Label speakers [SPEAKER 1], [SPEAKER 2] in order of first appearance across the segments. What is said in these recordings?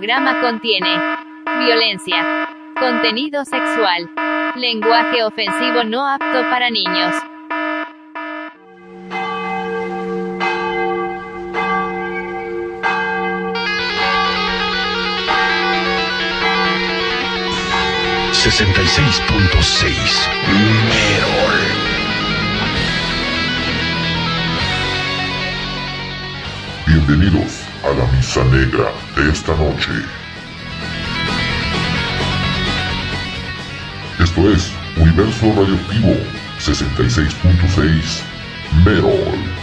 [SPEAKER 1] programa contiene violencia, contenido sexual, lenguaje ofensivo no apto para niños.
[SPEAKER 2] Sesenta y seis punto seis Merol.
[SPEAKER 3] Bienvenidos a la misa negra de esta noche. Esto es Universo Radioactivo 66.6 Merol.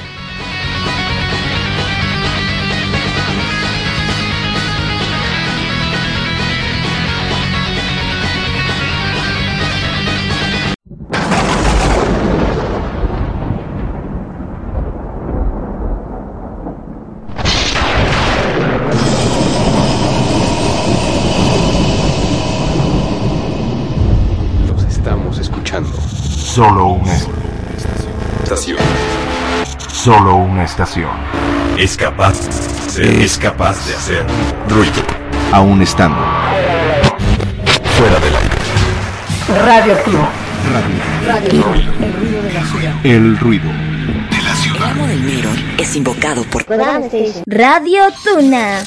[SPEAKER 4] Estación.
[SPEAKER 5] Solo una estación.
[SPEAKER 6] Es capaz, es capaz de hacer ruido.
[SPEAKER 5] Aún estando
[SPEAKER 6] Fuera del aire.
[SPEAKER 7] Radioactivo.
[SPEAKER 5] el ruido.
[SPEAKER 6] De la
[SPEAKER 8] El
[SPEAKER 6] ciudad.
[SPEAKER 8] amo del Mirror es invocado por
[SPEAKER 7] Radio Tuna.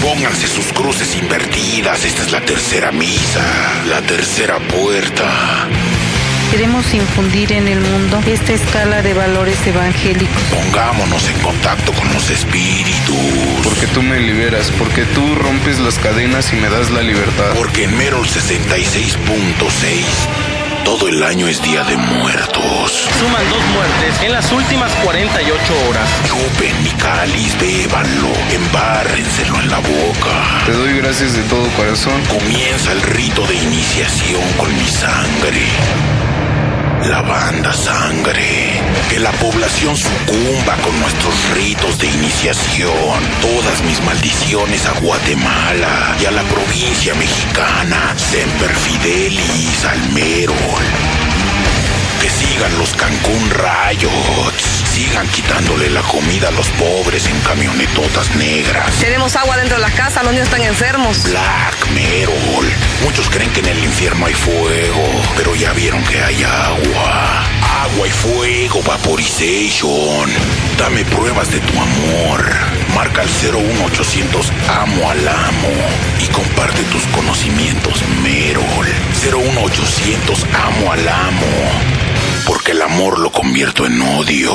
[SPEAKER 2] Pónganse sus cruces invertidas. Esta es la tercera misa, la tercera puerta.
[SPEAKER 9] Queremos infundir en el mundo esta escala de valores evangélicos.
[SPEAKER 2] Pongámonos en contacto con los espíritus.
[SPEAKER 10] Porque tú me liberas, porque tú rompes las cadenas y me das la libertad.
[SPEAKER 2] Porque en Merol 66.6 todo el año es Día de Muertos.
[SPEAKER 11] Suman dos muertes en las últimas 48 horas.
[SPEAKER 2] Chupen mi cáliz, bébanlo, embárrenselo en la boca.
[SPEAKER 10] Te doy gracias de todo corazón.
[SPEAKER 2] Comienza el rito de iniciación con mi sangre. La banda sangre. Que la población sucumba con nuestros ritos de iniciación. Todas mis maldiciones a Guatemala y a la provincia mexicana. Semper Fidelis al Merol. Que sigan los Cancún Riots. Sigan quitándole la comida a los pobres en camionetotas negras.
[SPEAKER 9] Tenemos agua dentro de la casa, los niños están enfermos.
[SPEAKER 2] Black Merol. Muchos creen que en el infierno hay fuego, pero ya vieron que hay agua. Agua y fuego, vaporization. Dame pruebas de tu amor. Marca el 01800 Amo al Amo y comparte tus conocimientos, Merol. 01800 Amo al Amo. Porque el amor lo convierto en odio.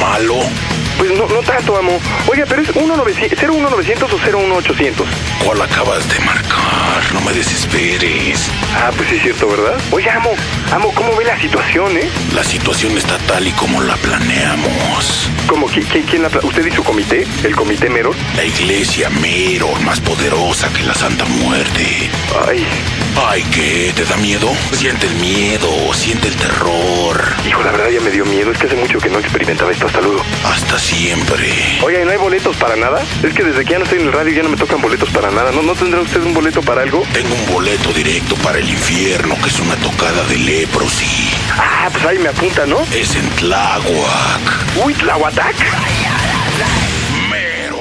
[SPEAKER 2] Malo.
[SPEAKER 4] Pues no, no tanto, amo. Oiga, pero es 01900 o 01800.
[SPEAKER 2] ¿Cuál acabas de marcar? No me desesperes.
[SPEAKER 4] Ah, pues sí es cierto, ¿verdad? Oye, amo, amo, ¿cómo ve la situación, eh?
[SPEAKER 2] La situación está tal y como la planeamos.
[SPEAKER 4] ¿Cómo? ¿Qui- qui- ¿Quién la pla- ¿Usted y su comité? ¿El comité Meror?
[SPEAKER 2] La iglesia Mero, más poderosa que la Santa Muerte.
[SPEAKER 4] Ay,
[SPEAKER 2] Ay, ¿qué? ¿Te da miedo? Siente el miedo, siente el terror.
[SPEAKER 4] hijo, la verdad ya me dio miedo. Es que hace mucho que no experimentaba esto. Hasta luego.
[SPEAKER 2] Hasta siempre.
[SPEAKER 4] Oiga, ¿y no hay boletos para nada? Es que desde que ya no estoy en el radio ya no me tocan boletos para nada. ¿No, no tendrá usted un boleto para algo?
[SPEAKER 2] Tengo un boleto directo para el infierno, que es una tocada de leprosy.
[SPEAKER 4] Ah, pues ahí me apunta, ¿no?
[SPEAKER 2] Es en Tláhuac.
[SPEAKER 4] Uy, Tlahuatac.
[SPEAKER 2] Mero.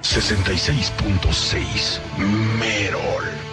[SPEAKER 2] Sesenta y seis punto seis Merol. Merol.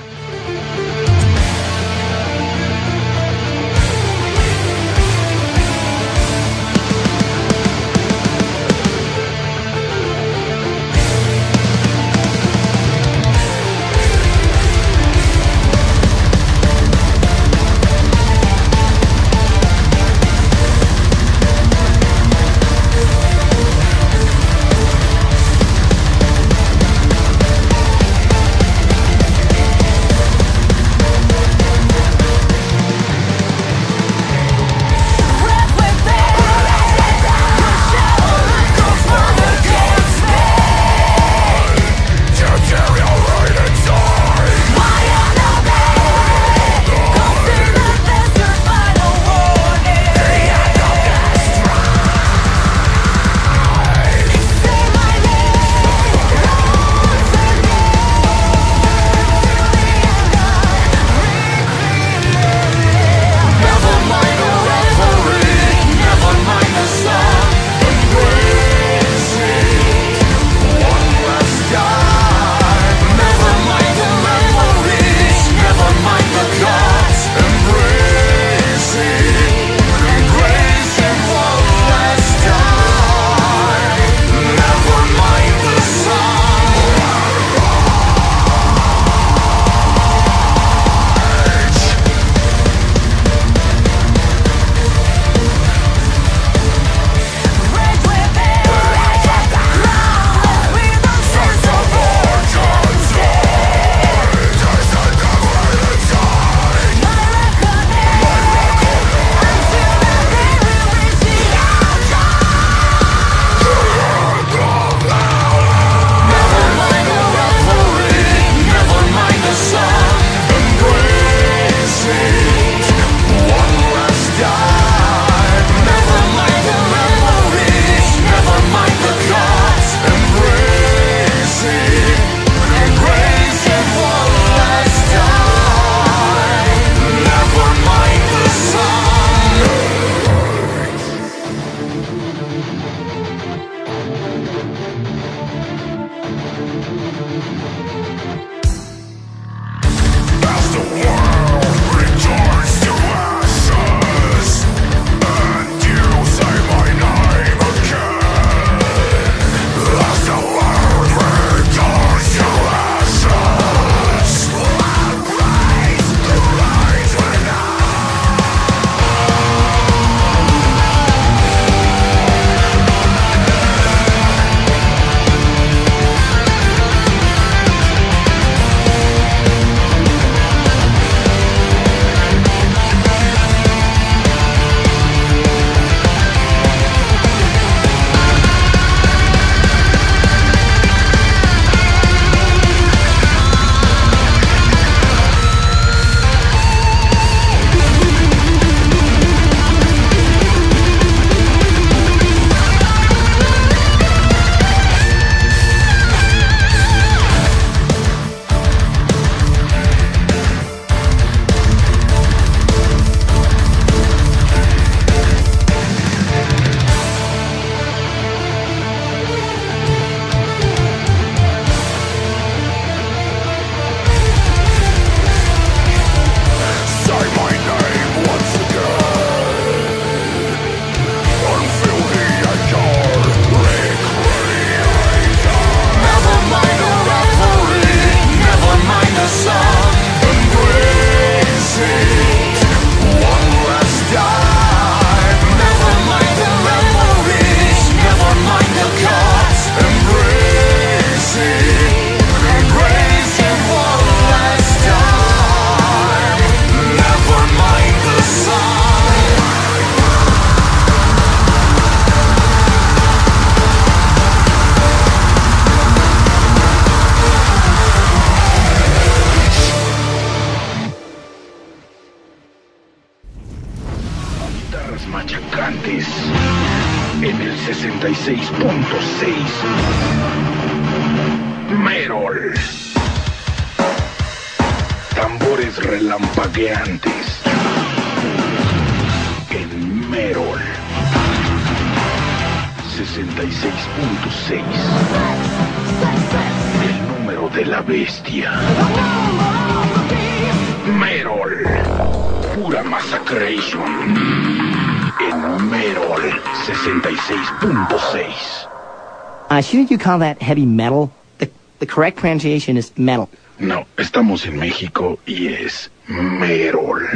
[SPEAKER 12] Shouldn't you call that heavy metal? The, the correct pronunciation is metal.
[SPEAKER 2] No, estamos en México y es Merol.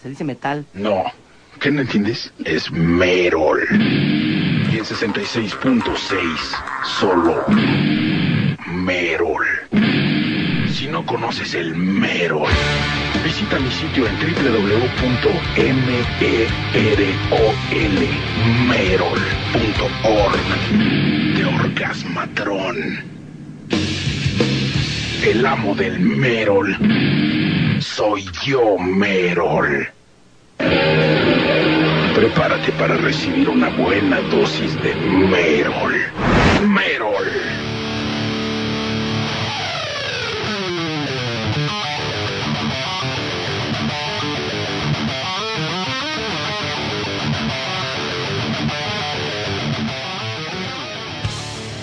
[SPEAKER 12] ¿Se dice metal?
[SPEAKER 2] No. ¿Qué no entiendes? Es Merol. Y en 66.6, solo Merol. Si no conoces el Merol, visita mi sitio en www.merol.org de Orgasmatrón. El amo del Merol. Soy yo, Merol. Prepárate para recibir una buena dosis de Merol. Merol.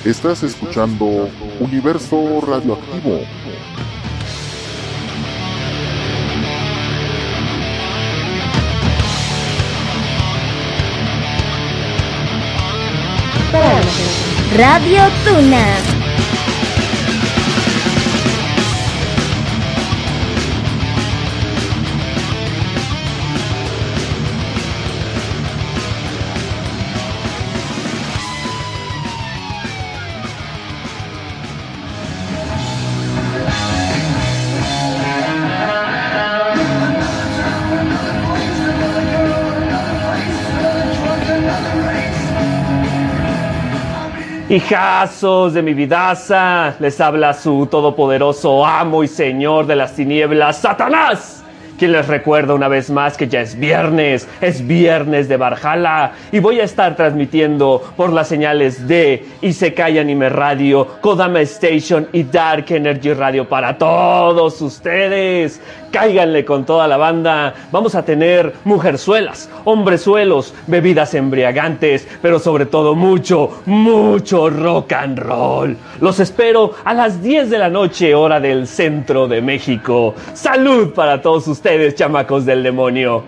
[SPEAKER 3] Estás escuchando Universo Radioactivo.
[SPEAKER 7] Radio Tuna.
[SPEAKER 11] Hijazos de mi vidaza, les habla su todopoderoso amo y señor de las tinieblas, Satanás quien les recuerda una vez más que ya es viernes, es viernes de Barjala y voy a estar transmitiendo por las señales de Isekai Anime Radio, Kodama Station y Dark Energy Radio para todos ustedes. Cáiganle con toda la banda. Vamos a tener mujerzuelas, hombrezuelos, bebidas embriagantes, pero sobre todo mucho, mucho rock and roll. Los espero a las 10 de la noche, hora del centro de México. Salud para todos ustedes, chamacos del demonio.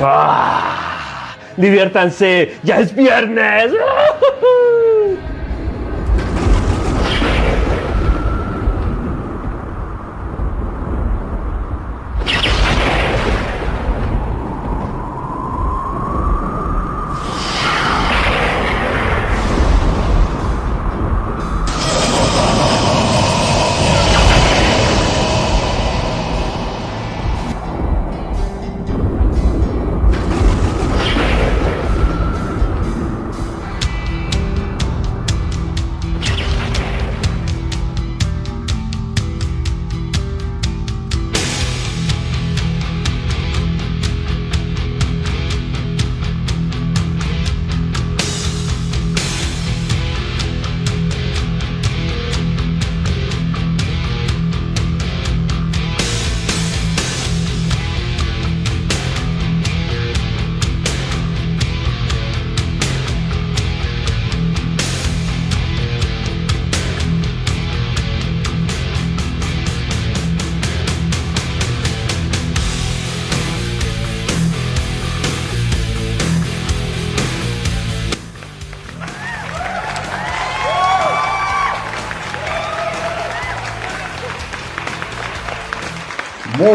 [SPEAKER 11] ¡Ah! Diviértanse, ya es viernes.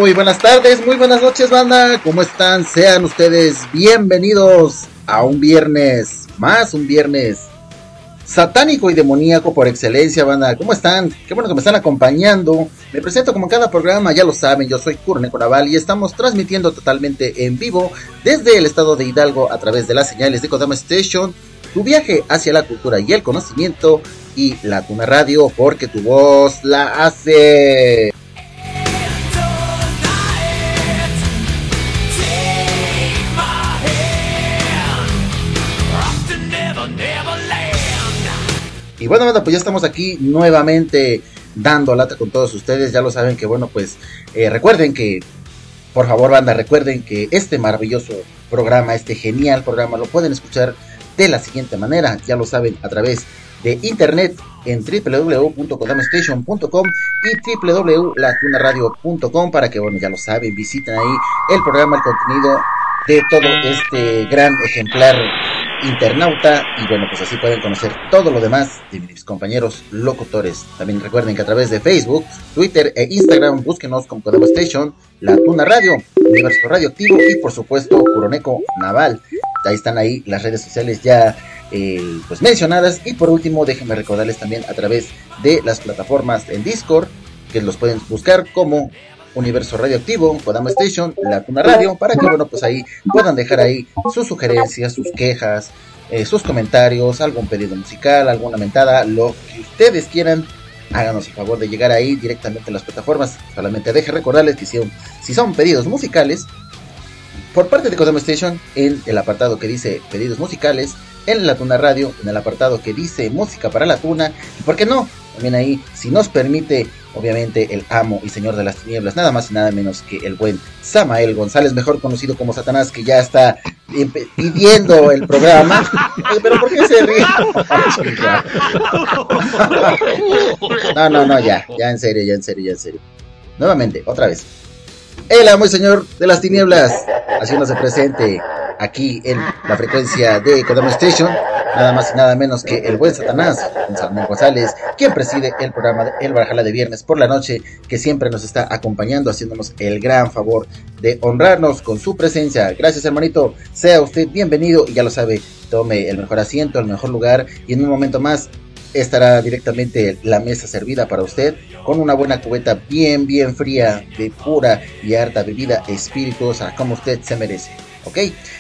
[SPEAKER 13] Muy buenas tardes, muy buenas noches, banda. ¿Cómo están? Sean ustedes bienvenidos a un viernes más, un viernes satánico y demoníaco por excelencia, banda. ¿Cómo están? Qué bueno que me están acompañando. Me presento como en cada programa, ya lo saben, yo soy Kurne Coraval y estamos transmitiendo totalmente en vivo desde el estado de Hidalgo a través de las señales de Kodama Station. Tu viaje hacia la cultura y el conocimiento y la Tuna Radio porque tu voz la hace. Bueno, banda, pues ya estamos aquí nuevamente dando lata con todos ustedes. Ya lo saben que, bueno, pues eh, recuerden que, por favor, banda, recuerden que este maravilloso programa, este genial programa, lo pueden escuchar de la siguiente manera. Ya lo saben, a través de internet en www.kodamestation.com y www.latunaradio.com para que, bueno, ya lo saben, visiten ahí el programa, el contenido de todo este gran ejemplar internauta y bueno pues así pueden conocer todo lo demás de mis compañeros locutores. También recuerden que a través de Facebook Twitter e Instagram búsquenos como Kodama Station La Tuna Radio Universo Radioactivo y por supuesto Curoneco Naval. Ahí están ahí las redes sociales ya eh, pues mencionadas. Y por último déjenme recordarles también a través de las plataformas en Discord que los pueden buscar como Universo Radioactivo, Podama Station, La Tuna Radio, para que, bueno, pues ahí puedan dejar ahí sus sugerencias, sus quejas, eh, sus comentarios, algún pedido musical, alguna mentada, lo que ustedes quieran. Háganos el favor de llegar ahí directamente a las plataformas. Solamente deje recordarles que si, si son pedidos musicales, por parte de Kodama Station, en el apartado que dice pedidos musicales, en la Tuna Radio, en el apartado que dice música para la Tuna, y por qué no, también ahí, si nos permite obviamente el amo y señor de las tinieblas, nada más y nada menos que el buen Samael González, mejor conocido como Satanás, que ya está pidiendo el programa. Pero ¿por qué se ríe? No, no, no, ya, ya en serio, ya en serio, ya en serio. Nuevamente, otra vez. El amo y señor de las tinieblas, haciéndose presente aquí en la frecuencia de Kodama Station, nada más y nada menos que el buen Satanás, Salmón González, quien preside el programa de El Barjala de Viernes por la Noche, que siempre nos está acompañando, haciéndonos el gran favor de honrarnos con su presencia. Gracias, hermanito, sea usted bienvenido y ya lo sabe, tome el mejor asiento, el mejor lugar y en un momento más estará directamente la mesa servida para usted con una buena cubeta bien, bien fría de pura y harta bebida espirituosa como usted se merece. ¿Ok?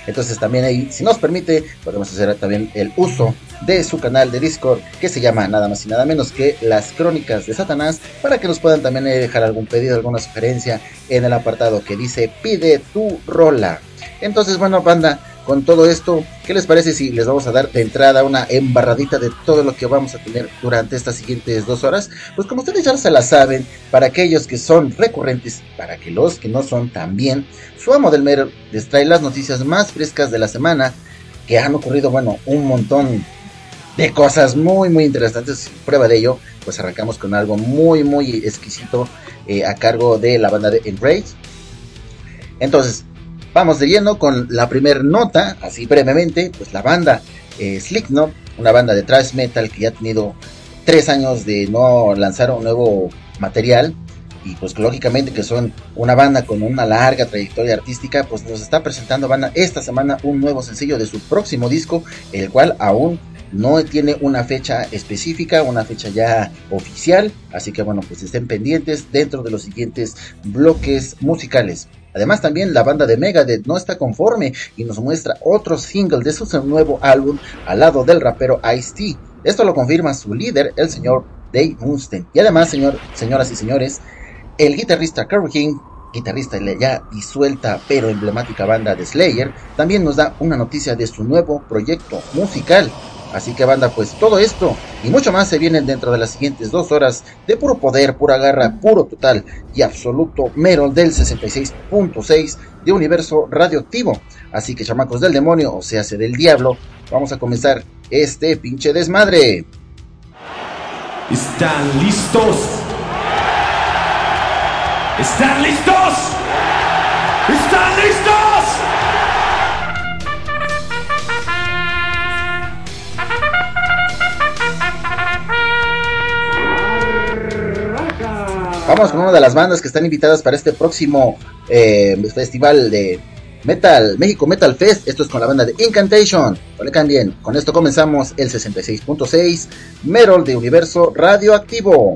[SPEAKER 13] Entonces también ahí, si nos permite, podemos hacer también el uso de su canal de Discord que se llama nada más y nada menos que Las Crónicas de Satanás para que nos puedan también dejar algún pedido, alguna sugerencia en el apartado que dice pide tu rola. Entonces, bueno, banda, con todo esto, ¿qué les parece si les vamos a dar de entrada una embarradita de todo lo que vamos a tener durante estas siguientes dos horas? Pues como ustedes ya se la saben, para aquellos que son recurrentes, para que los que no son también, su amo del mero les trae las noticias más frescas de la semana, que han ocurrido, bueno, un montón de cosas muy, muy interesantes. Prueba de ello, pues arrancamos con algo muy, muy exquisito eh, a cargo de la banda de Enrage. Entonces, Vamos de lleno con la primera nota, así brevemente, pues la banda eh, una banda de thrash metal que ya ha tenido tres años de no lanzar un nuevo material y pues lógicamente que son una banda con una larga trayectoria artística, pues nos está presentando esta semana un nuevo sencillo de su próximo disco, el cual aún no tiene una fecha específica, una fecha ya oficial, así que bueno, pues estén pendientes dentro de los siguientes bloques musicales. Además también la banda de Megadeth no está conforme y nos muestra otro single de su nuevo álbum al lado del rapero Ice-T. Esto lo confirma su líder, el señor Dave Mustaine. Y además, señor, señoras y señores, el guitarrista Kerry King, guitarrista de la ya disuelta pero emblemática banda de Slayer, también nos da una noticia de su nuevo proyecto musical. Así que banda, pues todo esto y mucho más se vienen dentro de las siguientes dos horas de puro poder, pura garra, puro total y absoluto mero del 66.6 de universo radioactivo. Así que chamacos del demonio, o sea, del diablo, vamos a comenzar este pinche desmadre.
[SPEAKER 6] ¿Están listos? ¿Están listos?
[SPEAKER 13] Vamos con una de las bandas que están invitadas para este próximo eh, festival de Metal, México Metal Fest. Esto es con la banda de Incantation. No le cambien. Con esto comenzamos el 66.6 Merol de Universo Radioactivo.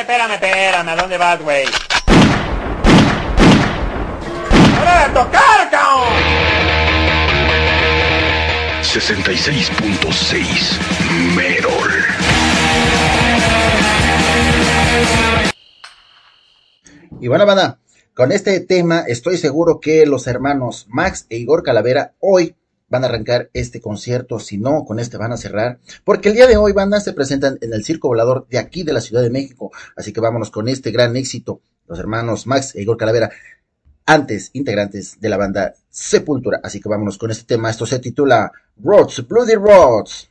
[SPEAKER 14] Espérame, ¿a dónde vas, güey? ¡Hora de tocar, cabrón!
[SPEAKER 2] 66.6 Merol.
[SPEAKER 15] Y bueno, banda, con este tema estoy seguro que los hermanos Max e Igor Calavera hoy van a arrancar este concierto, si no, con este van a cerrar, porque el día de hoy, banda, se presentan en el Circo Volador de aquí de la Ciudad de México, así que vámonos con este gran éxito, los hermanos Max e Igor Calavera, antes integrantes de la banda Sepultura, así que vámonos con este tema, esto se titula Roads, Bloody Roads.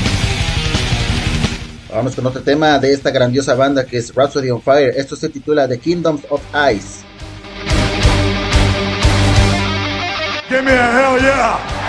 [SPEAKER 15] Vamos con otro tema de esta grandiosa banda que es Rhapsody on Fire. Esto se titula The Kingdoms of Ice.
[SPEAKER 14] Give me a hell yeah!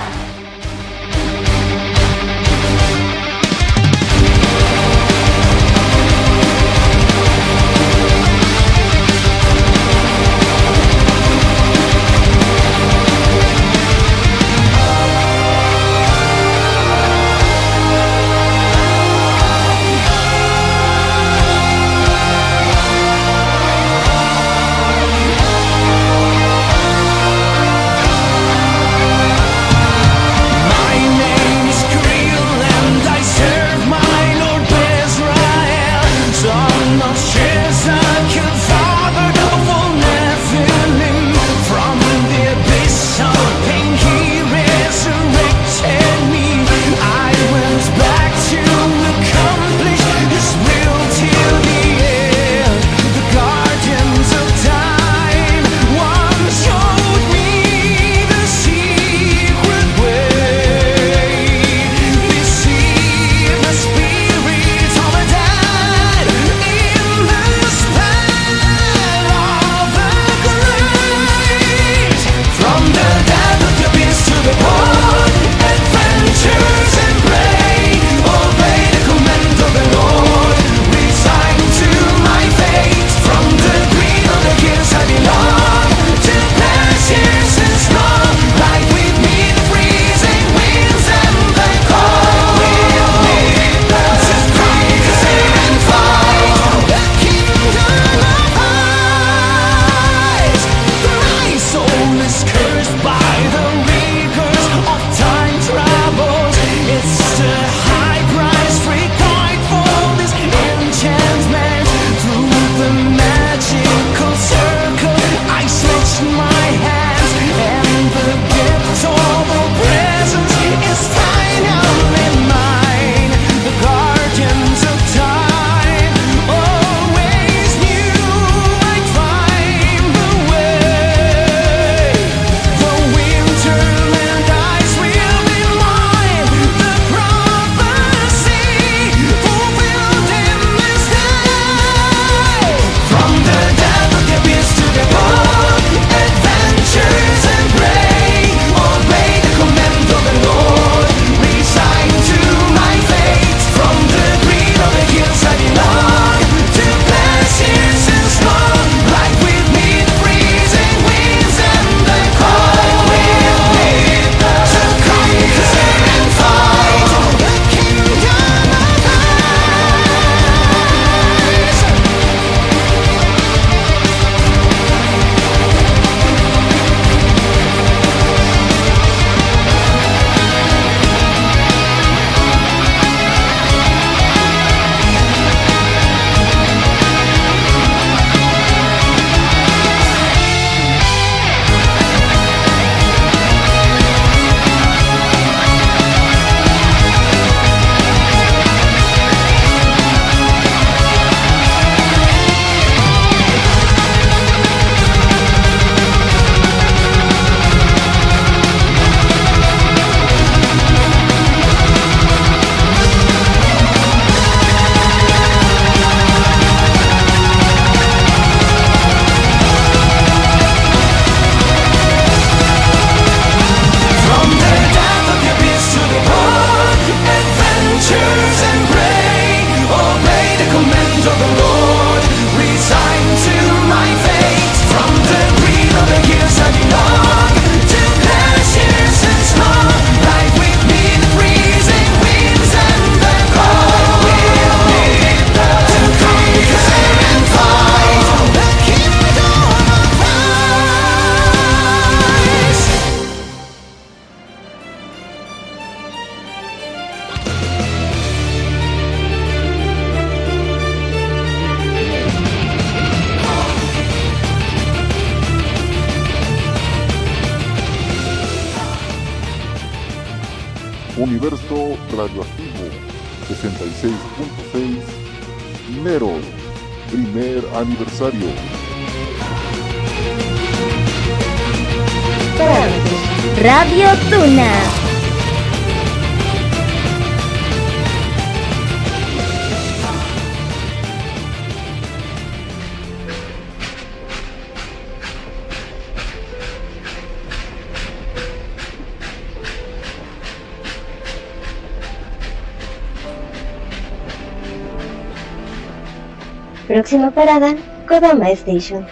[SPEAKER 16] Parada, Kodama Station.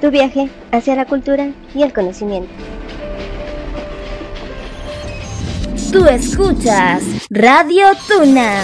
[SPEAKER 16] Tu viaje hacia la cultura y el conocimiento.
[SPEAKER 7] Tú escuchas Radio Tuna.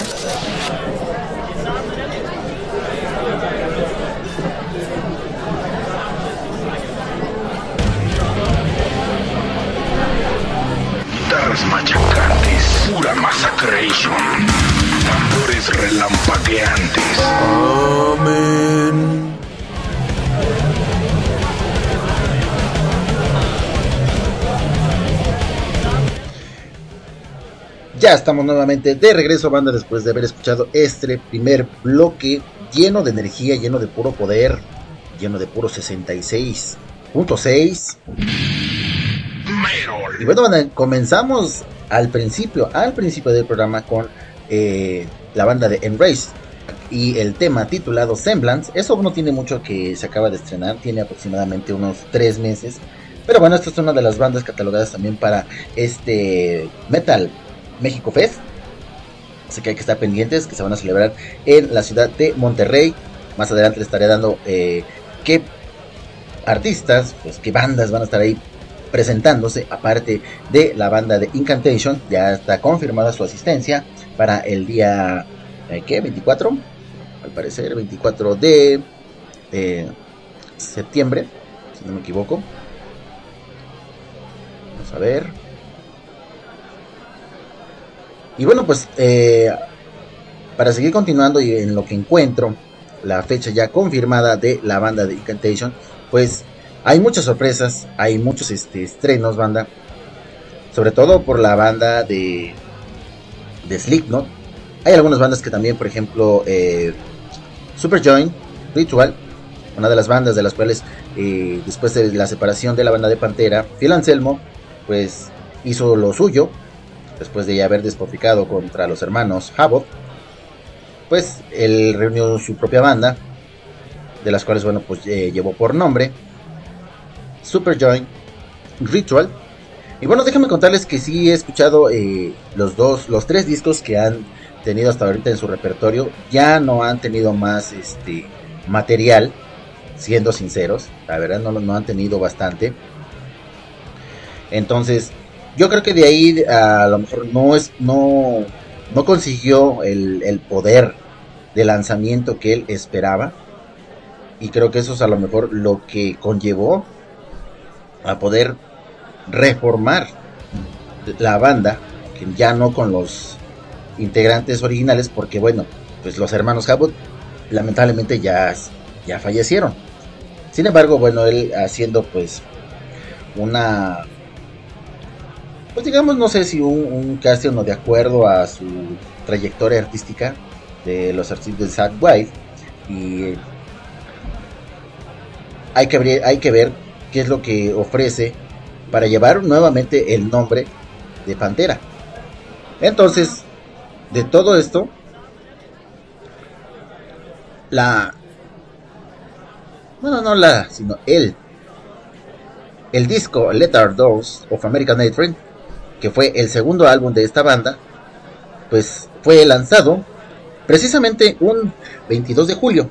[SPEAKER 13] Estamos nuevamente de regreso, banda, después de haber escuchado este primer bloque lleno de energía, lleno de puro poder, lleno de puro 66.6. Y bueno, comenzamos al principio, al principio del programa con eh, la banda de Embrace y el tema titulado Semblance. Eso no tiene mucho que se acaba de estrenar, tiene aproximadamente unos 3 meses. Pero bueno, esta es una de las bandas catalogadas también para este Metal México Fest. Así que hay que estar pendientes que se van a celebrar en la ciudad de Monterrey. Más adelante les estaré dando eh, qué artistas, pues qué bandas van a estar ahí presentándose. Aparte de la banda de Incantation, ya está confirmada su asistencia para el día, eh, ¿qué? 24, al parecer, 24 de eh, septiembre, si no me equivoco. Vamos a ver. Y bueno, pues eh, para seguir continuando y en lo que encuentro la fecha ya confirmada de la banda de Incantation, pues hay muchas sorpresas, hay muchos este, estrenos, banda. Sobre todo por la banda de, de Slipknot. Hay algunas bandas que también, por ejemplo, eh, Superjoint, Ritual, una de las bandas de las cuales eh, después de la separación de la banda de Pantera, Phil Anselmo, pues hizo lo suyo, después de haber despotricado contra los hermanos Havoc, pues él reunió su propia banda, de las cuales, bueno, pues eh, llevó por nombre Superjoint Ritual. Y bueno, déjenme contarles que sí he escuchado eh, los dos, los tres discos que han tenido hasta ahorita en su repertorio. Ya no han tenido más este material, siendo sinceros. La verdad no, no han tenido bastante. Entonces, yo creo que de ahí a lo mejor no es no no consiguió el, el, poder de lanzamiento que él esperaba. Y creo que eso es a lo mejor lo que conllevó a poder reformar la banda que ya no con los integrantes originales porque bueno pues los hermanos Habot lamentablemente ya ya fallecieron. Sin embargo bueno él haciendo pues una pues digamos, no sé si un, un casting no de acuerdo a su trayectoria artística de los artistas de Zack White y hay que, ver, hay que ver qué es lo que ofrece para llevar nuevamente el nombre de Pantera. Entonces, de todo esto, la... Bueno, no la, sino el... El disco Letter Doors of American Night que fue el segundo álbum de esta banda, pues fue lanzado precisamente un 22 de julio,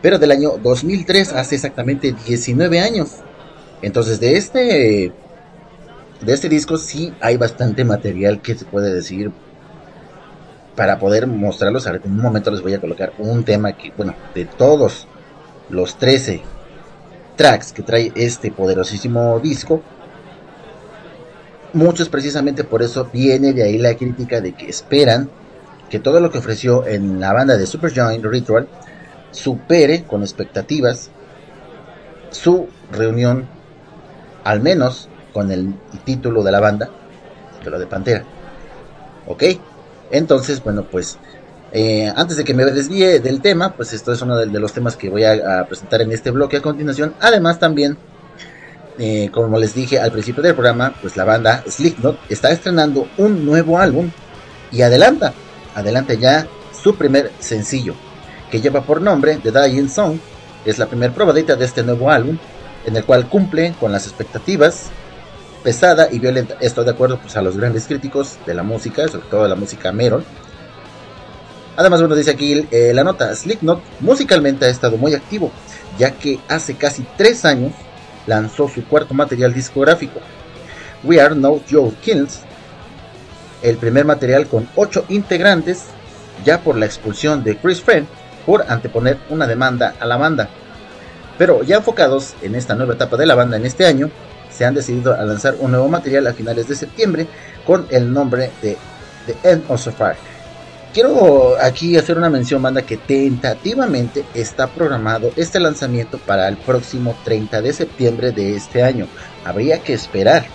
[SPEAKER 13] pero del año 2003, hace exactamente 19 años. Entonces de este de este disco sí hay bastante material que se puede decir para poder mostrarlos. En un momento les voy a colocar un tema que, bueno, de todos los 13 tracks que trae este poderosísimo disco, muchos precisamente por eso viene de ahí la crítica de que esperan que todo lo que ofreció en la banda de Superjoint Ritual supere con expectativas su reunión, al menos con el título de la banda, de lo de Pantera. ¿Ok? Entonces, bueno, pues eh, antes de que me desvíe del tema, pues esto es uno de, los temas que voy a, presentar en este bloque a continuación. Además también, eh, como les dije al principio del programa, pues la banda Slipknot está estrenando un nuevo álbum y adelanta, adelanta ya su primer sencillo, que lleva por nombre The Dying Song. Es la primera probadita de este nuevo álbum, en el cual cumple con las expectativas pesada y violenta. Esto de acuerdo pues, a los grandes críticos de la música, sobre todo de la música metal Además, bueno, dice aquí eh, la nota, Slipknot musicalmente ha estado muy activo, ya que hace casi tres años lanzó su cuarto material discográfico, We Are No Joe Kills, el primer material con ocho integrantes, ya por la expulsión de Chris Friend por anteponer una demanda a la banda. Pero ya enfocados en esta nueva etapa de la banda en este año, se han decidido a lanzar un nuevo material a finales de septiembre con el nombre de The End of Fire quiero aquí hacer una mención, banda, que tentativamente está programado este lanzamiento para el próximo 30 de septiembre de este año. Habría que esperar,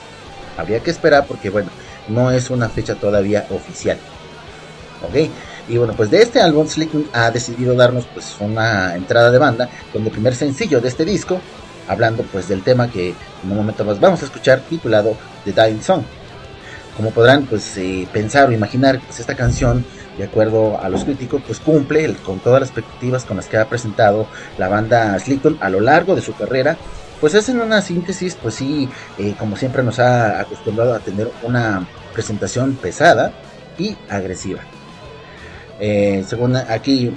[SPEAKER 13] habría que esperar porque, bueno, no es una fecha todavía oficial. ¿Ok? Y bueno, pues de este álbum, Slick ha decidido darnos pues una entrada de banda con el primer sencillo de este disco, hablando pues del tema que en un momento más vamos a escuchar, titulado The Dying Song. Como podrán pues eh, pensar o imaginar, pues esta canción de acuerdo a los críticos, pues cumple con todas las expectativas con las que ha presentado la banda Slipton a lo largo de su carrera. Pues es en una síntesis, pues sí, eh, como siempre nos ha acostumbrado a tener una presentación pesada y agresiva. Eh, según aquí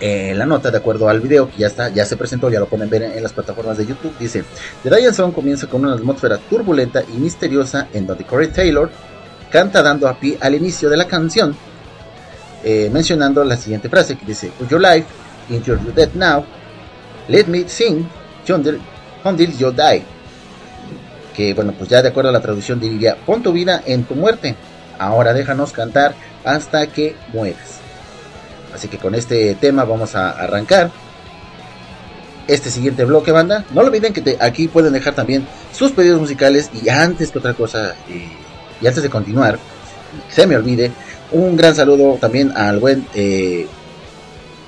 [SPEAKER 13] eh, la nota, de acuerdo al video que ya está, ya se presentó, ya lo pueden ver en, las plataformas de YouTube, dice, The Diane Song comienza con una atmósfera turbulenta y misteriosa en donde Corey Taylor canta dando a pie al inicio de la canción eh, mencionando la siguiente frase que dice, Put your life into your death now, let me sing until you die. Que bueno, pues ya de acuerdo a la traducción diría, pon tu vida en tu muerte, ahora déjanos cantar hasta que mueras. Así que con este tema vamos a arrancar este siguiente bloque, banda. No olviden que aquí pueden dejar también sus pedidos musicales y antes que otra cosa, eh, y antes de continuar, se me olvide, un gran saludo también al buen eh,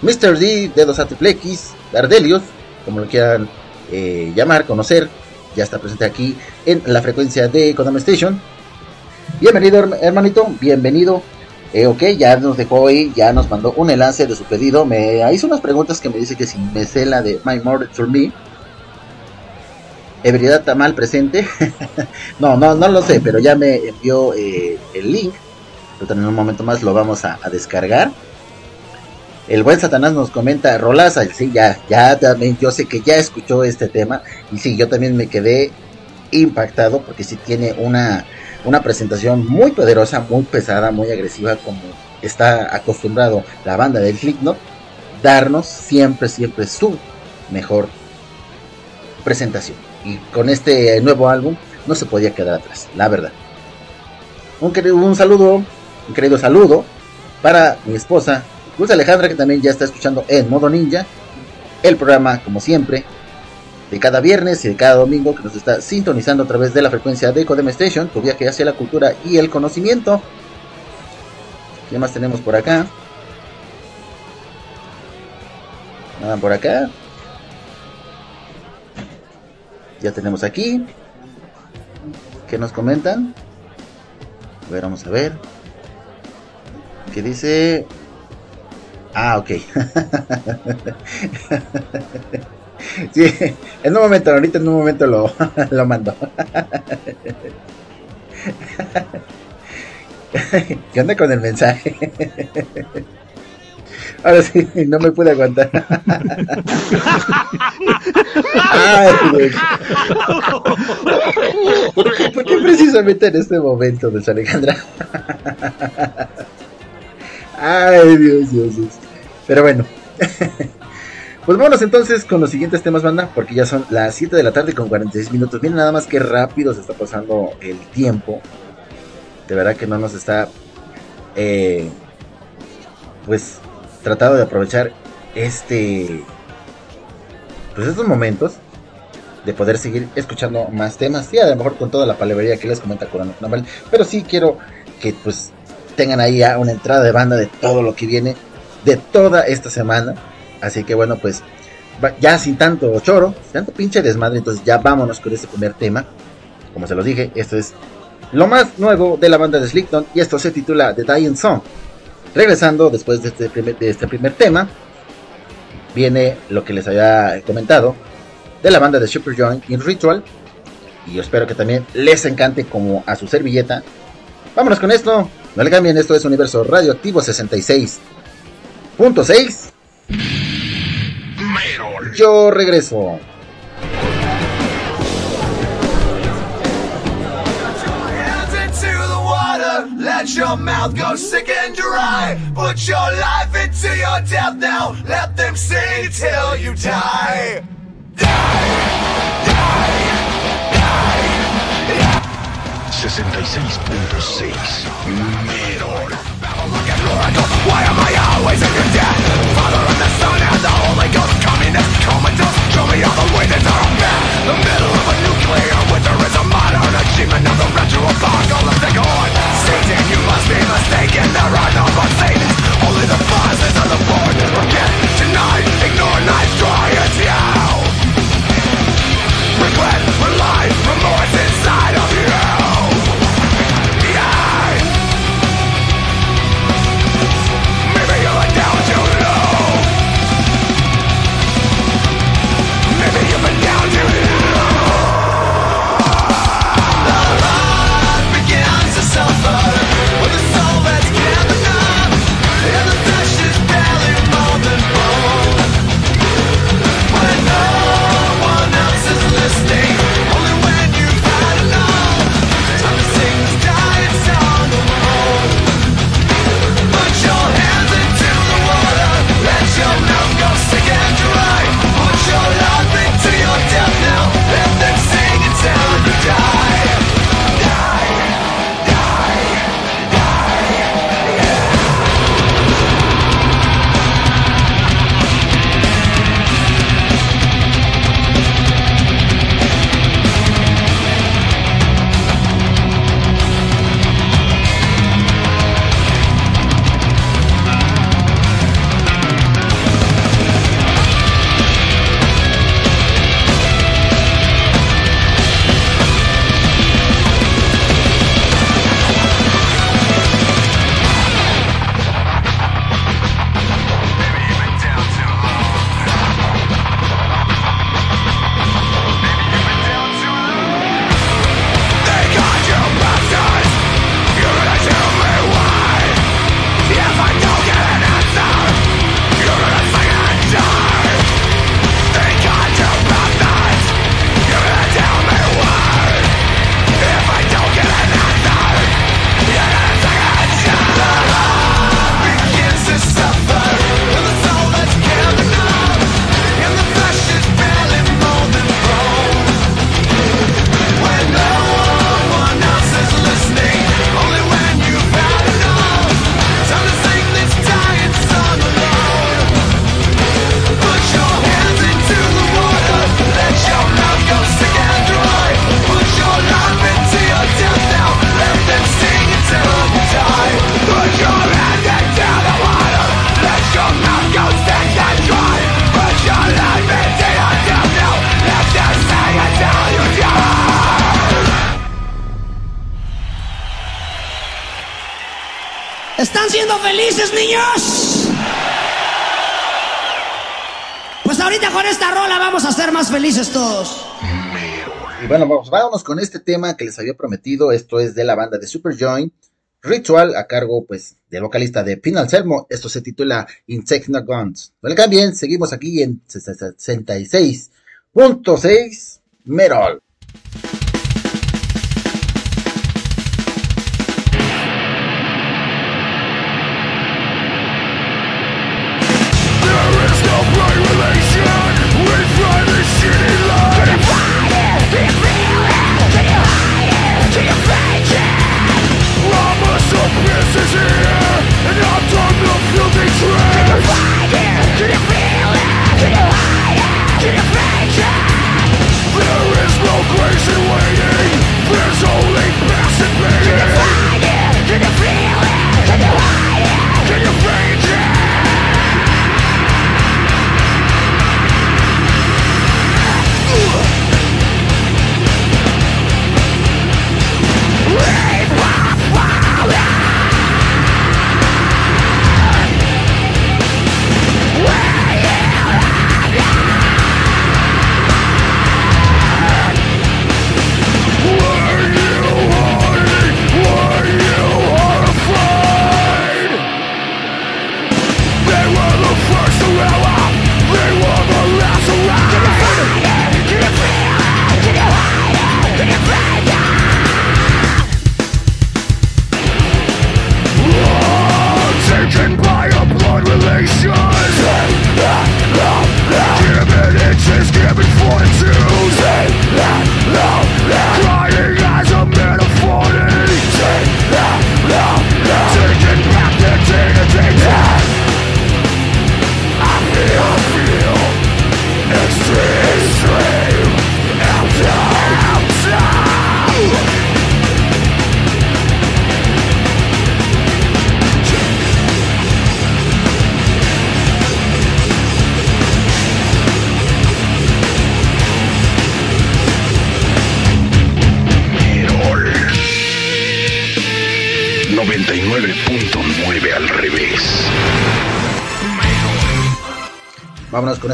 [SPEAKER 13] Mr. D, Dedos Atiplex, Dardelius, como lo quieran eh, llamar, conocer. Ya está presente aquí en la frecuencia de Kodama Station. Bienvenido, hermanito, bienvenido. Eh, ok, ya nos dejó hoy, ya nos mandó un enlace de su pedido. Me hizo unas preguntas que me dice que si me sé la de My Murder to Me. Ebriedad mal presente. no, no, no lo sé, pero ya me envió eh, el link en un momento más lo vamos a, descargar. El buen Satanás nos comenta, Rolaza, sí, ya, ya también, yo sé que ya escuchó este tema, y sí, yo también me quedé impactado, porque sí tiene una, una presentación muy poderosa, muy pesada, muy agresiva, como está acostumbrado la banda del Slipknot, darnos siempre, siempre su mejor presentación. Y con este nuevo álbum no se podía quedar atrás, la verdad. Un, un saludo un querido saludo para mi esposa, Luz Alejandra, que también ya está escuchando en modo ninja el programa, como siempre, de cada viernes y de cada domingo que nos está sintonizando a través de la frecuencia de Codem Station, tu viaje hacia la cultura y el conocimiento. ¿Qué más tenemos por acá? Nada por acá. Ya tenemos aquí. ¿Qué nos comentan? A ver, vamos a ver que dice... Ah, ok. sí, en un momento, ahorita en un momento lo, lo mando. ¿Qué onda con el mensaje? Ahora sí, no me pude aguantar. Ay, ¿Por, qué, ¿Por qué precisamente en este momento, de Alejandra? Ay, Dios, Dios, Dios. Pero bueno. Pues vámonos entonces con los siguientes temas, banda, porque ya son las 7 de la tarde con 46 minutos. Miren nada más que rápido se está pasando el tiempo. De verdad que no nos está, eh, pues, tratado de aprovechar este, pues estos momentos de poder seguir escuchando más temas. Y a lo mejor con toda la palabrería que les comenta Corona Pero sí quiero que, pues, tengan ahí ya una entrada de banda de todo lo que viene de toda esta semana. Así que bueno, pues ya sin tanto choro, tanto pinche desmadre, entonces ya vámonos con este primer tema. Como se los dije, esto es lo más nuevo de la banda de Slickton y esto se titula The Dying Song. Regresando después de este primer, este tema, viene lo que les había comentado de la banda de Superjoint in Ritual. Y yo espero que también les encante como a su servilleta. Vámonos con esto. No le cambien, esto es Universo Radioactivo 66.6. Yo regreso.
[SPEAKER 15] hands into the water. Let your mouth go sick and dry. Put your life into your death now. Let them sing till you die.
[SPEAKER 2] 66.6 Merol.
[SPEAKER 15] Why am I always in your debt? Father Show me all the that The middle of a nuclear winter is a achievement of the Satan, you must be mistaken. There are no more Only the the Forget, deny, ignore, knives
[SPEAKER 17] Ahorita con esta rola vamos a ser más felices todos.
[SPEAKER 13] Y bueno, vamos, vámonos con este tema que les había prometido. Esto es de la banda de Superjoint. Ritual a cargo pues del vocalista de Pinal Selmo. Esto se titula Insecna Guns. No le cambien, seguimos aquí en 66.6 Merol.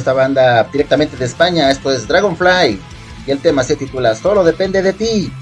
[SPEAKER 18] esta banda directamente de España. Esto es Dragonfly y el tema se titula Solo depende de ti.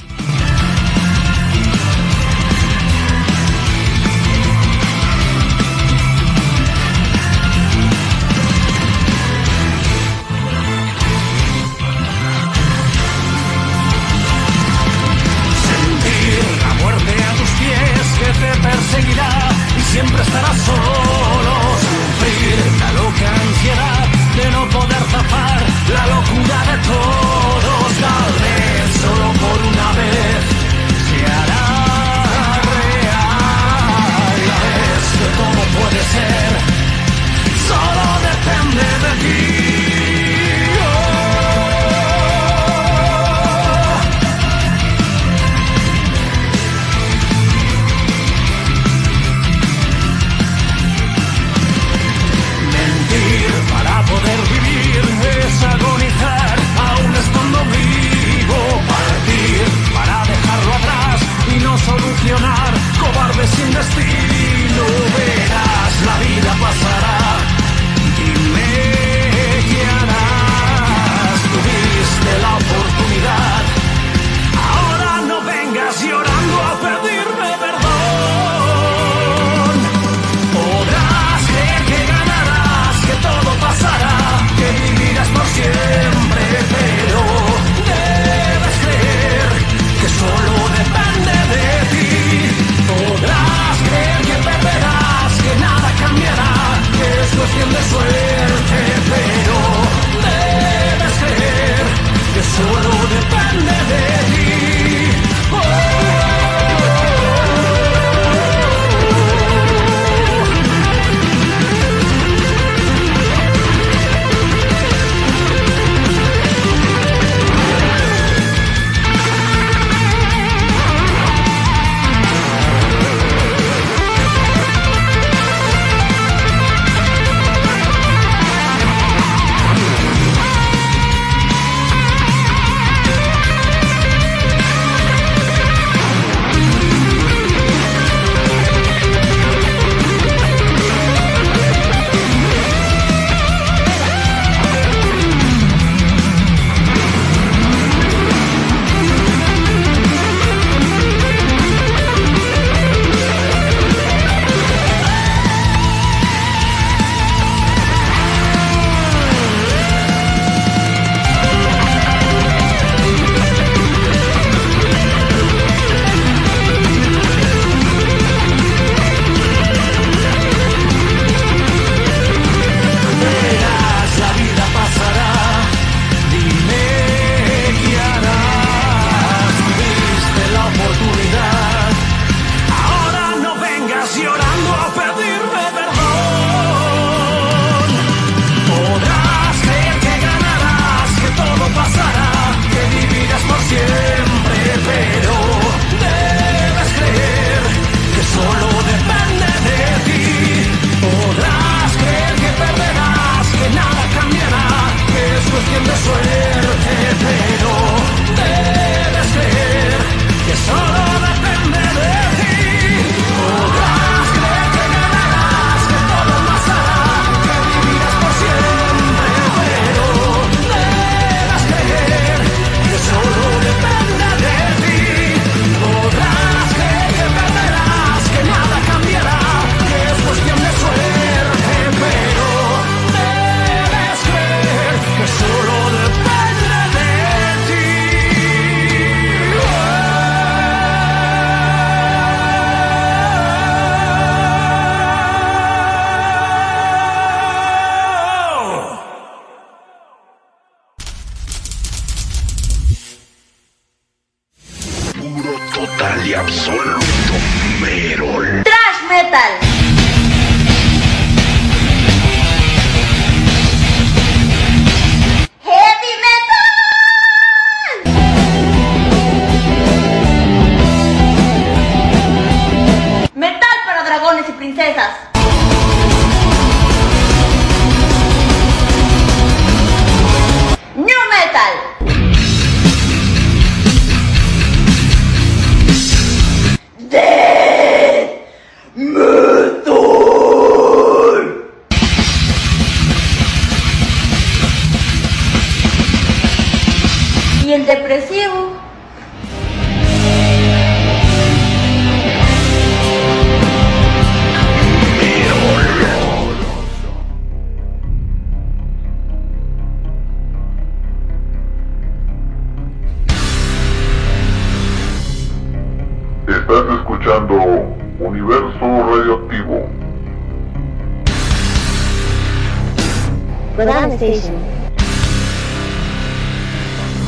[SPEAKER 16] radioactivo.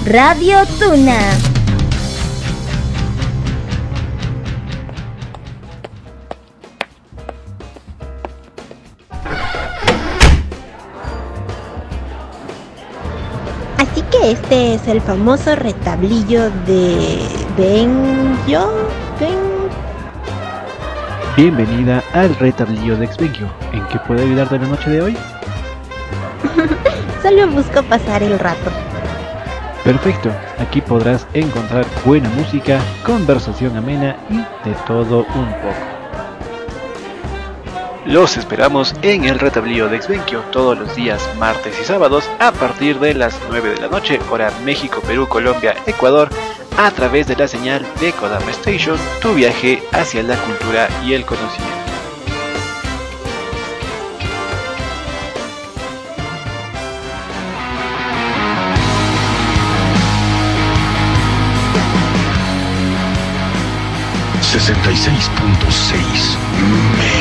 [SPEAKER 7] Radio Tuna.
[SPEAKER 19] Así que este es el famoso retablillo de Ben Yo, Ben
[SPEAKER 20] Bienvenida al retablillo de Exvenio. ¿En qué puedo ayudarte la noche de hoy?
[SPEAKER 19] Solo busco pasar el rato.
[SPEAKER 20] Perfecto, aquí podrás encontrar buena música, conversación amena y de todo un poco. Los esperamos en el retablillo de Exvenquio todos los días martes y sábados a partir de las 9 de la noche, hora México, Perú, Colombia, Ecuador, a través de la señal de Kodama Station, tu viaje hacia la cultura y el conocimiento.
[SPEAKER 2] ...66.6...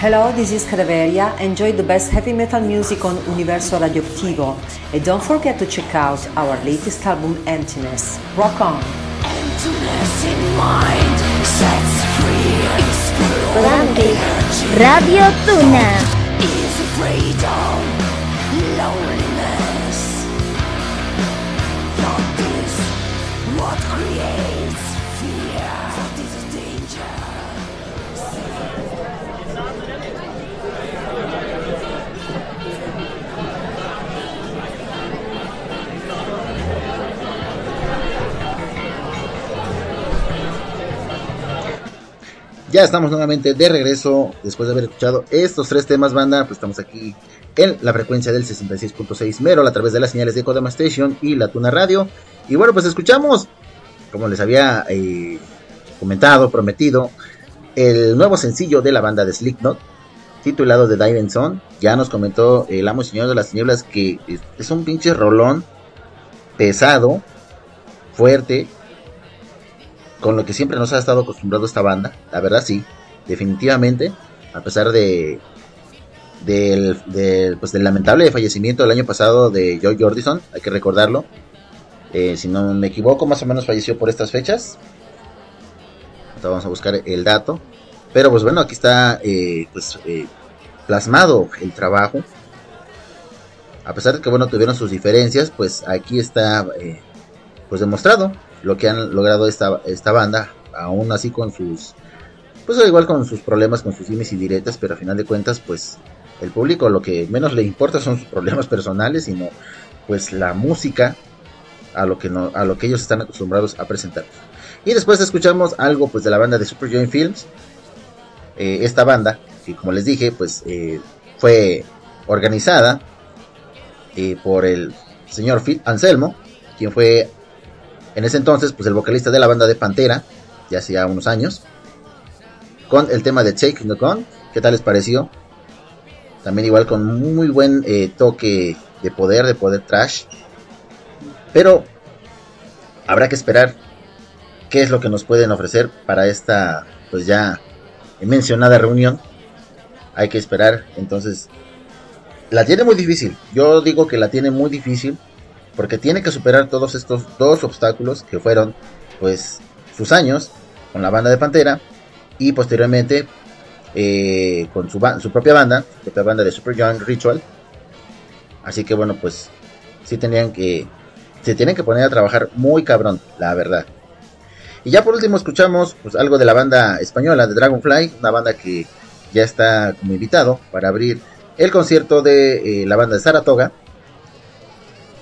[SPEAKER 21] Hello, this is Cadaveria. Enjoy the best heavy metal music on Universo Radioactivo. And don't forget to check out our latest album, Emptiness. Rock on!
[SPEAKER 15] Emptiness in mind sets free.
[SPEAKER 7] Radio Tuna.
[SPEAKER 13] Ya estamos nuevamente de regreso después de haber escuchado estos tres temas, banda. Pues estamos aquí en la frecuencia del 66.6 Merol a través de las señales de Kodama Station y la Tuna Radio. Y bueno, pues escuchamos, como les había eh, comentado, prometido, el nuevo sencillo de la banda de Slipknot, titulado The Diving Zone. Ya nos comentó el amo y señor de las tinieblas que es, un pinche rolón pesado, fuerte, con lo que siempre nos ha estado acostumbrado esta banda. La verdad sí, definitivamente, a pesar de del, pues, del lamentable fallecimiento del año pasado de Joe Jordison, hay que recordarlo. Eh, si no me equivoco, más o menos falleció por estas fechas. Ahorita vamos a buscar el dato. Pero pues bueno, aquí está eh, pues, eh, plasmado el trabajo. A pesar de que bueno tuvieron sus diferencias, pues aquí está pues demostrado lo que han logrado esta, esta banda, aún así con sus, pues igual con sus problemas, con sus dimes y diretas, pero a final de cuentas, pues el público lo que menos le importa son sus problemas personales, sino pues la música a lo que no, a lo que ellos están acostumbrados a presentar. Y después escuchamos algo pues de la banda de Super Joint Films, eh, esta banda que como les dije pues eh, fue organizada eh, por el señor Phil Anselmo, quien fue en ese entonces, pues el vocalista de la banda de Pantera, ya hacía unos años, con el tema de Take the Gun, ¿qué tal les pareció? También igual con muy buen eh, toque de poder, de poder trash. Pero habrá que esperar qué es lo que nos pueden ofrecer para esta, pues ya mencionada reunión. Hay que esperar, entonces, la tiene muy difícil. Yo digo que la tiene muy difícil porque tiene que superar todos estos dos obstáculos que fueron pues sus años con la banda de Pantera y posteriormente eh, con su, su, propia banda, su propia banda de Super Young Ritual. Así que bueno, pues sí tenían que se tienen que poner a trabajar muy cabrón, la verdad. Y ya por último escuchamos pues algo de la banda española de Dragonfly, una banda que ya está como invitado para abrir el concierto de eh, la banda de Saratoga,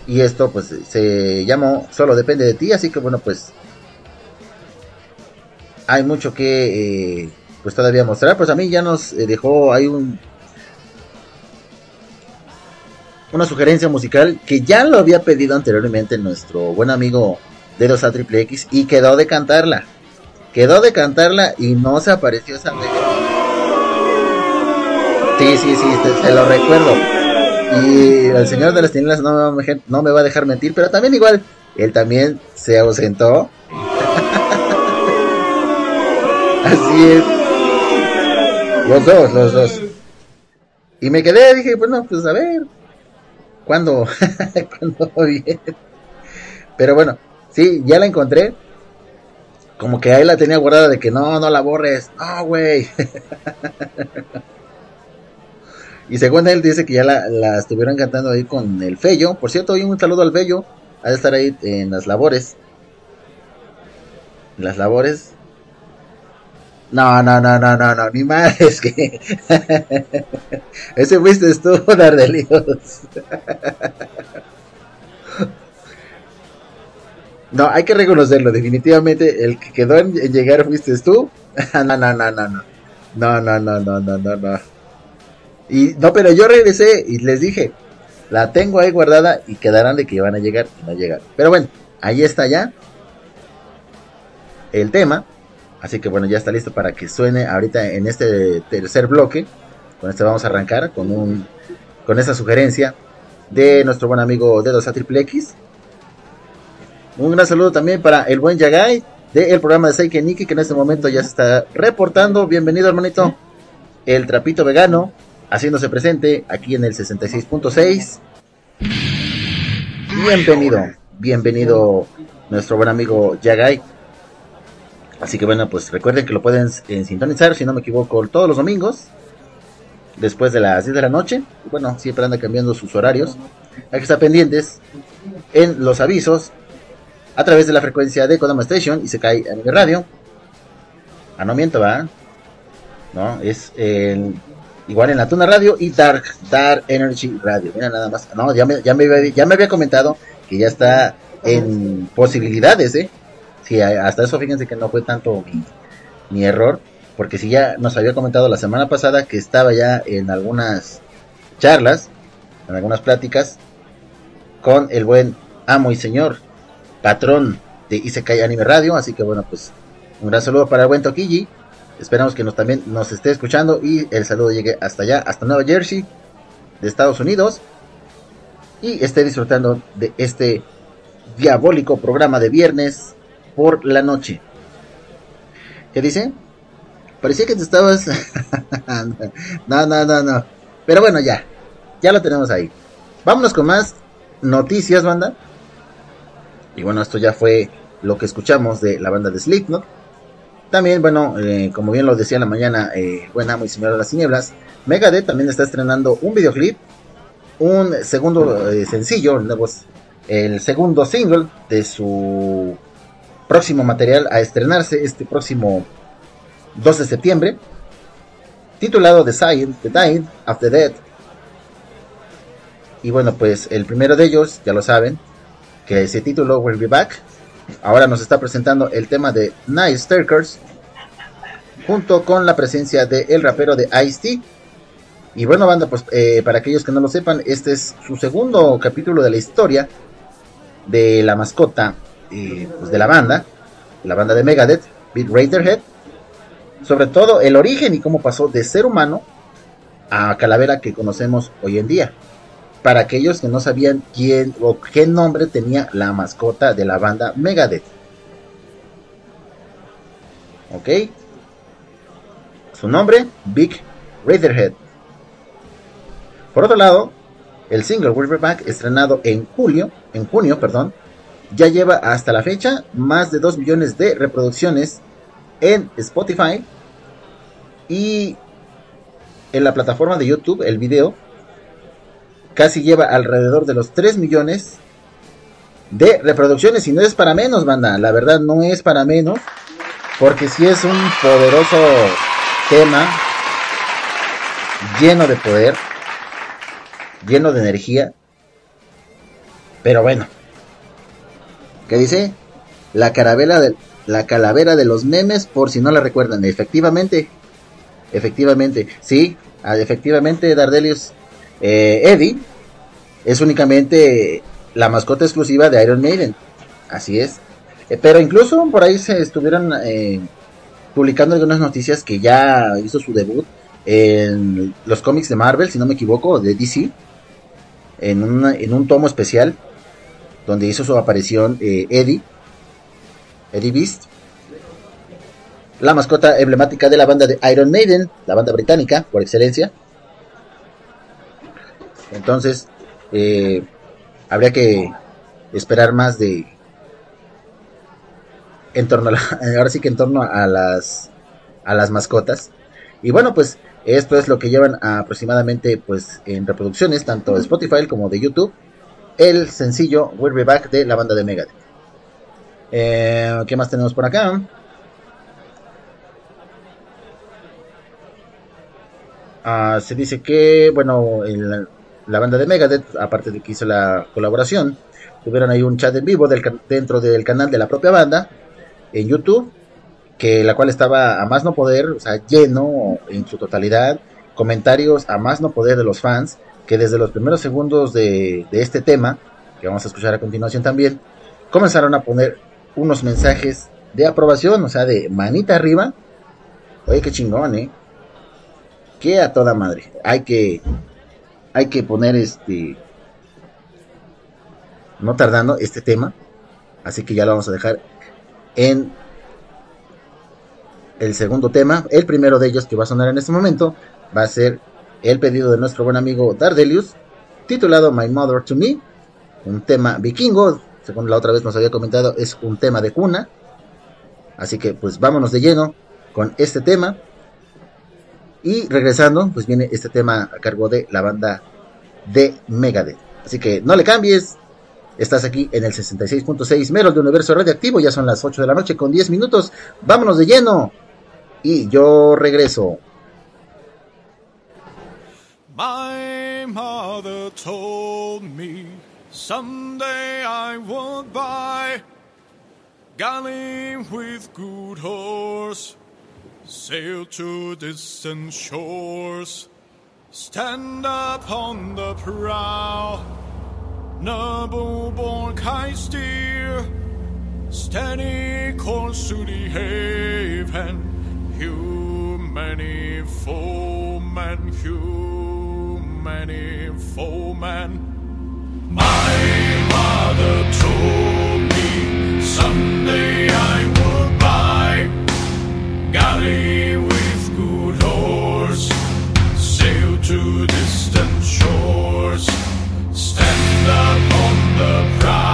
[SPEAKER 13] y esto pues se llamó Solo depende de ti, así que bueno pues hay mucho que eh, pues todavía mostrar, pues a mí ya nos eh, dejó hay un una sugerencia musical que ya lo había pedido anteriormente nuestro buen amigo de los A Triple X y quedó de cantarla. Quedó de cantarla y no se apareció esa Sí, sí, sí, te, te lo recuerdo. Y el señor de las tinieblas no, no, me va a dejar mentir, pero también igual, él también se ausentó. Así es. Los dos, los dos. Y me quedé, dije, bueno, pues a ver, ¿cuándo? ¿Cuándo viene? Pero bueno, sí, ya la encontré. Como que ahí la tenía guardada de que no, no la borres. No, güey. y según él dice que ya la, estuvieron cantando ahí con el Fello. Por cierto, hoy un saludo al Fello. Ha de estar ahí en las labores. En las labores. No, no, no, no, no, no, ni más, es que ese fuiste tú, Dardelios. no, hay que reconocerlo, definitivamente el que quedó en, llegar fuiste tú. no, no, no, no. No, no, no, no, no, no, no. Y no, pero yo regresé y les dije, la tengo ahí guardada y quedarán de que van a llegar y no llegar. Pero bueno, ahí está ya el tema. Así que bueno, ya está listo para que suene ahorita en este tercer bloque. Con este vamos a arrancar con un con esa sugerencia de nuestro buen amigo Dedos a Triple X. Un gran saludo también para el buen Yagai del programa de Seike Niki que en este momento ya se está reportando. Bienvenido, hermanito. El trapito vegano haciéndose presente aquí en el 66.6. Bienvenido, bienvenido nuestro buen amigo Yagai. Así que bueno, pues recuerden que lo pueden eh, sintonizar, si no me equivoco, todos los domingos, después de las 10 de la noche. Bueno, siempre anda cambiando sus horarios. Hay que estar pendientes en los avisos a través de la frecuencia de Kodama Station y se cae a mi radio. Ah, no miento, va. No, es en- igual en la Tuna Radio y Dark, Dark Energy Radio. Mira nada más. No, ya me, ya me, había- ya me había comentado que ya está en posibilidades, ¿eh? Sí, hasta eso fíjense que no fue tanto mi, mi error, porque si ya nos había comentado la semana pasada que estaba ya en algunas charlas, en algunas pláticas, con el buen amo y señor, patrón de Isekai Anime Radio, así que bueno, pues un gran saludo para el buen Tokiji, esperamos que nos también nos esté escuchando y el saludo llegue hasta allá, hasta Nueva Jersey, de Estados Unidos, y esté disfrutando de este diabólico programa de viernes por la noche. ¿Qué dice? Parecía que te estabas... no, no, no, no. Pero bueno, ya. Ya lo tenemos ahí. Vámonos con más noticias, banda. Y bueno, esto ya fue lo que escuchamos de la banda de Slipknot. También, bueno, eh, como bien lo decía en la mañana, eh, buen amo y señor de las tinieblas, Megadeth también está estrenando un videoclip, un segundo eh, sencillo, el el segundo single de su próximo material a estrenarse este próximo 2 de septiembre, titulado The The Tide of the Dead. Y bueno, pues el primero de ellos, ya lo saben, que se tituló We'll Be Back. Ahora nos está presentando el tema de Night Stalkers, junto con la presencia del el rapero de Ice-T. Y bueno, banda, pues eh, para aquellos que no lo sepan, este es su segundo capítulo de la historia de la mascota eh, pues, de la banda, la banda de Megadeth, Beat Razorhead, sobre todo el origen y cómo pasó de ser humano a calavera que conocemos hoy en día. Para aquellos que no sabían quién o qué nombre tenía la mascota de la banda Megadeth. ¿Ok? Su nombre, Big Razorhead. Por otro lado, el single Riverback, estrenado en julio, en junio, perdón, ya lleva hasta la fecha más de 2 millones de reproducciones en Spotify y en la plataforma de YouTube, el video casi lleva alrededor de los 3 millones de reproducciones y no es para menos, banda, la verdad no es para menos, porque si es un poderoso tema lleno de poder, lleno de energía, pero bueno, ¿qué dice? La caravela de la calavera de los memes, por si no la recuerdan, efectivamente, efectivamente, sí, ah, efectivamente, Dardelius eh, Eddie es únicamente la mascota exclusiva de Iron Maiden, así es. Eh, pero incluso por ahí se estuvieron eh, publicando algunas noticias que ya hizo su debut en los cómics de Marvel, si no me equivoco, de DC, en, una- en un tomo especial donde hizo su aparición eh, Eddie, Eddie Beast. la mascota emblemática de la banda de Iron Maiden, la banda británica por excelencia. Entonces, eh, habría que esperar más de en torno a la- ahora sí que en torno a las a las mascotas. Y bueno, pues esto es lo que llevan aproximadamente pues en reproducciones tanto de Spotify como de YouTube el sencillo We'll Be Back de la banda de Megadeth. Eh, ¿Qué más tenemos por acá? Ah, se dice que, bueno, el- la banda de Megadeth, aparte de que hizo la colaboración, tuvieron ahí un chat en vivo del dentro del canal de la propia banda en YouTube, que la cual estaba a más no poder, o sea, lleno en su totalidad, comentarios a más no poder de los fans, que desde los primeros segundos de, de este tema, que vamos a escuchar a continuación también, comenzaron a poner unos mensajes de aprobación, o sea, de manita arriba. Oye, qué chingón, ¿eh? Que a toda madre. Hay que, hay que poner este, no tardando este tema, así que ya lo vamos a dejar en el segundo tema. El primero de ellos que va a sonar en este momento va a ser el pedido de nuestro buen amigo Dardelius, titulado My Mother to Me, un tema vikingo, según la otra vez nos había comentado, es un tema de cuna. Así que pues vámonos de lleno con este tema. Y regresando, pues viene este tema a cargo de la banda de Megadeth. Así que no le cambies. Estás aquí en el 66.6 Meros de Universo Radioactivo. Ya son las 8 de la noche con 10 minutos. Vámonos de lleno. Y yo regreso.
[SPEAKER 6] My mother told me someday I would buy galley with good horse, sail to distant shores, stand upon the prow, noble born I steer, steady course to the haven, humany foeman, humany foeman. My mother told me someday galley with good horse, sail to distant shores, stand upon the prow,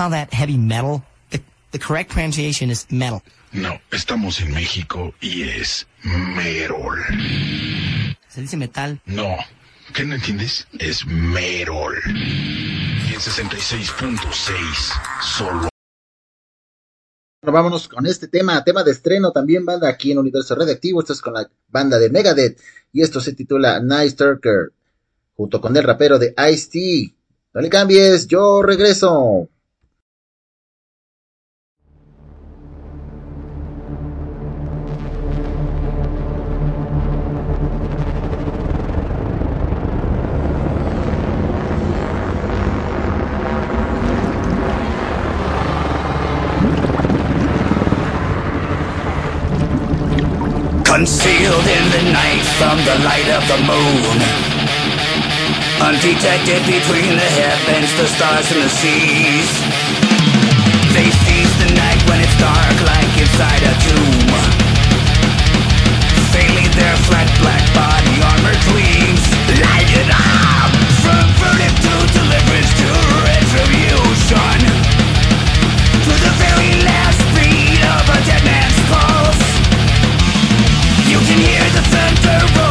[SPEAKER 12] call that heavy metal? The, correct pronunciation is metal.
[SPEAKER 2] No, estamos en México y es merol.
[SPEAKER 12] ¿Se dice metal?
[SPEAKER 2] No. ¿Qué no entiendes? Es merol. Y en 66.6 solo.
[SPEAKER 13] Vámonos con este tema, tema de estreno también, banda aquí en Universo Redactivo. Esto es con la banda de Megadeth y esto se titula Nice Turker, junto con el rapero de Ice-T. No le cambies, yo regreso.
[SPEAKER 18] from the light of the moon. Undetected between the heavens, the stars, and the seas. They seize the night when it's dark, like inside a tomb. They lead their flat black body armor clean. the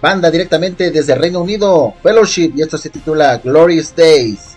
[SPEAKER 13] banda directamente desde Reino Unido, Fellowship, y esto se titula Glorious Days.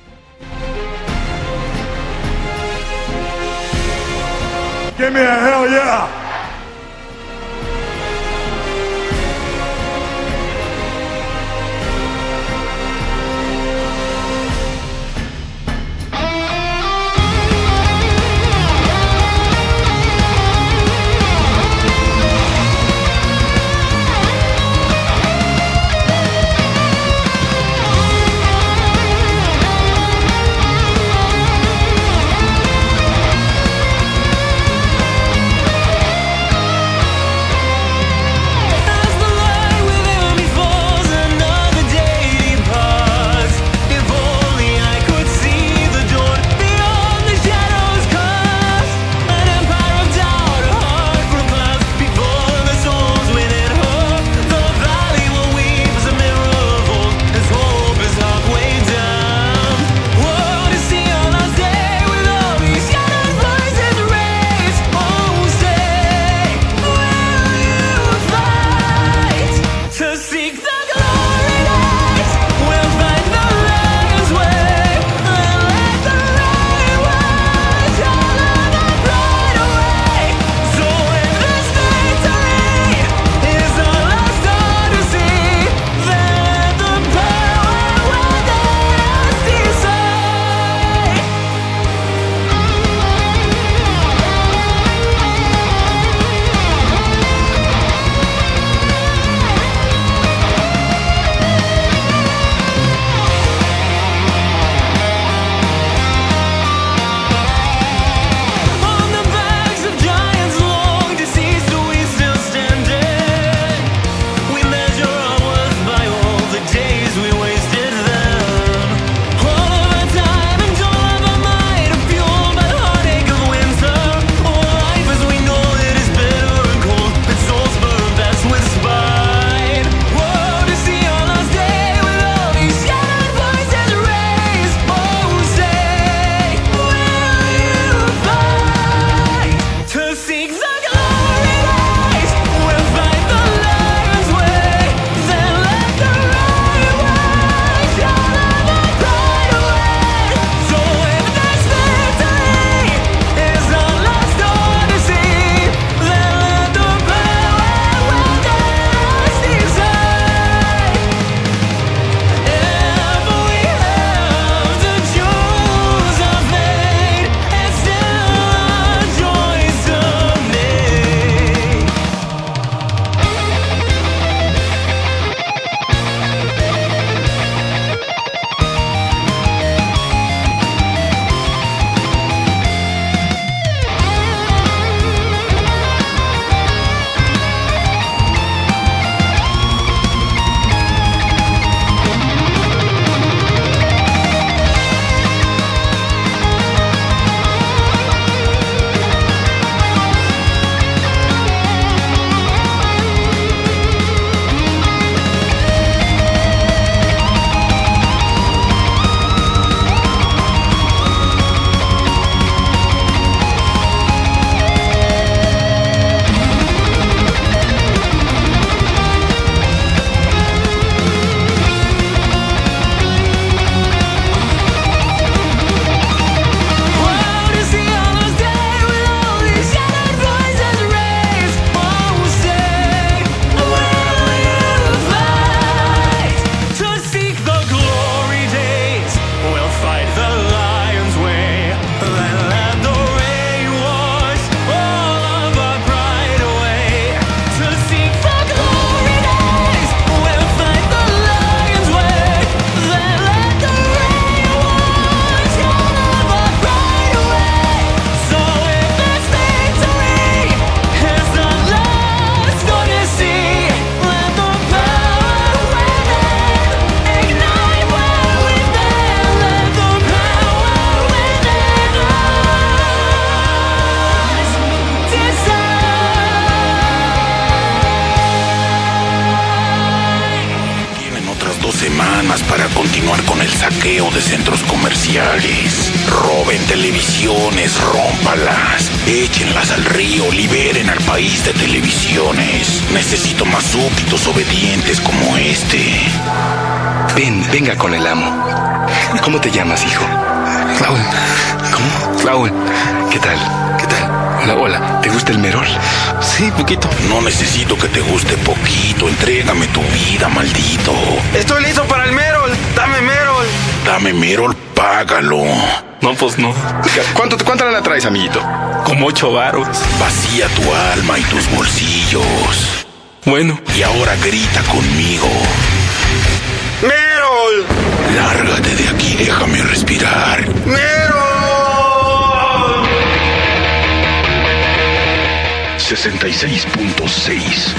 [SPEAKER 2] Échenlas al río, liberen al país de televisiones. Necesito más súbditos obedientes como este.
[SPEAKER 22] Ven, venga con el amo. ¿Cómo te llamas, hijo? Raúl. ¿Cómo? Raúl. ¿Qué tal? ¿Qué tal? Hola, hola. ¿Te gusta el merol?
[SPEAKER 2] Sí, poquito. No necesito que te guste poquito. Entrégame tu vida, maldito.
[SPEAKER 22] Estoy listo para el merol. Dame merol.
[SPEAKER 2] Dame Merol, págalo.
[SPEAKER 22] No, pues no. ¿Cuánto, ¿Cuánto la traes, amiguito?
[SPEAKER 2] Como ocho varos. Vacía tu alma y tus bolsillos.
[SPEAKER 22] Bueno.
[SPEAKER 2] Y ahora grita conmigo.
[SPEAKER 22] ¡Merol!
[SPEAKER 2] Lárgate de aquí, déjame respirar.
[SPEAKER 22] ¡Merol!
[SPEAKER 2] 66.6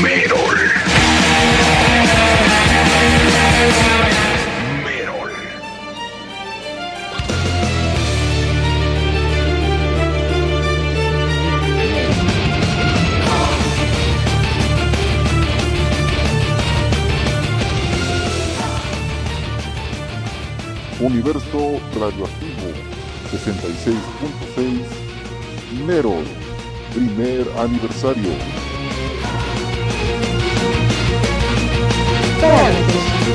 [SPEAKER 2] Merol.
[SPEAKER 3] Universo Radioactivo 66.6 Merol, primer aniversario.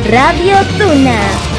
[SPEAKER 7] Radio Tuna.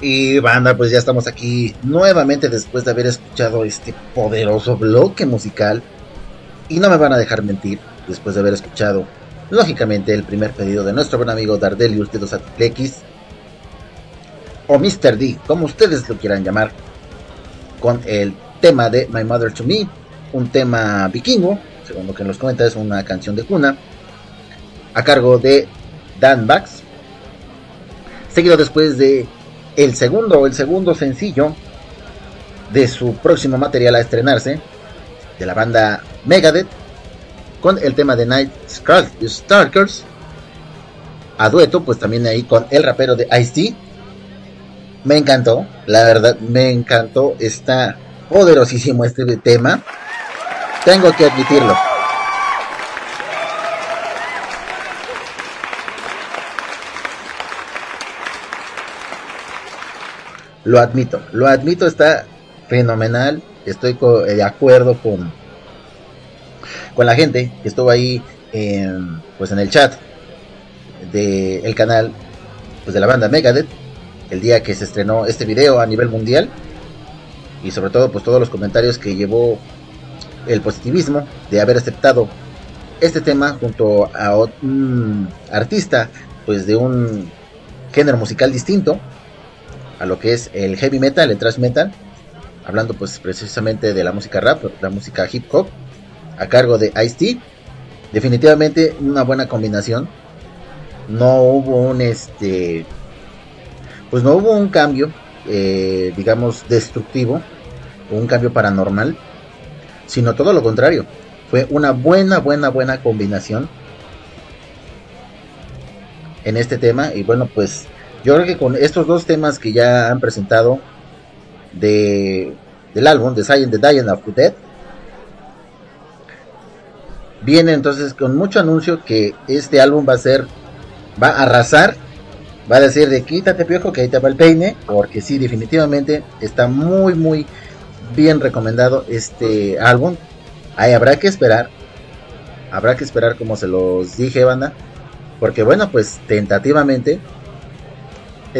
[SPEAKER 13] Y banda, pues ya estamos aquí nuevamente después de haber escuchado este poderoso bloque musical. Y no me van a dejar mentir, después de haber escuchado, lógicamente, el primer pedido de nuestro buen amigo Dardelius de 2 X o Mr. D, como ustedes lo quieran llamar, con el tema de My Mother to Me, un tema vikingo, según lo que nos comenta es una canción de cuna, a cargo de Dan Bax, seguido después de el segundo, el segundo sencillo de su próximo material a estrenarse, de la banda Megadeth, con el tema de Night Stalkers, a dueto, pues también ahí con el rapero de Ice-T. Me encantó, la verdad, me encantó, está poderosísimo este tema, tengo que admitirlo. Lo admito, lo admito, está fenomenal. Estoy co- de acuerdo con, con la gente que estuvo ahí en, pues en el chat del el canal pues de la banda Megadeth el día que se estrenó este video a nivel mundial y sobre todo pues todos los comentarios que llevó el positivismo de haber aceptado este tema junto a un artista pues de un género musical distinto a lo que es el heavy metal, el thrash metal, hablando pues precisamente de la música rap, la música hip hop, a cargo de Ice-T. Definitivamente una buena combinación. No hubo un este, pues no hubo un cambio, eh, digamos destructivo, un cambio paranormal, sino todo lo contrario. Fue una buena, buena, buena combinación en este tema y bueno pues yo creo que con estos dos temas que ya han presentado de, del álbum de Science the Dying of Dead, viene entonces con mucho anuncio que este álbum va a ser, va a arrasar, va a decir de quítate piojo que ahí te va el peine, porque sí, definitivamente está muy, muy bien recomendado este álbum. Ahí habrá que esperar, habrá que esperar como se los dije, banda, porque bueno, pues tentativamente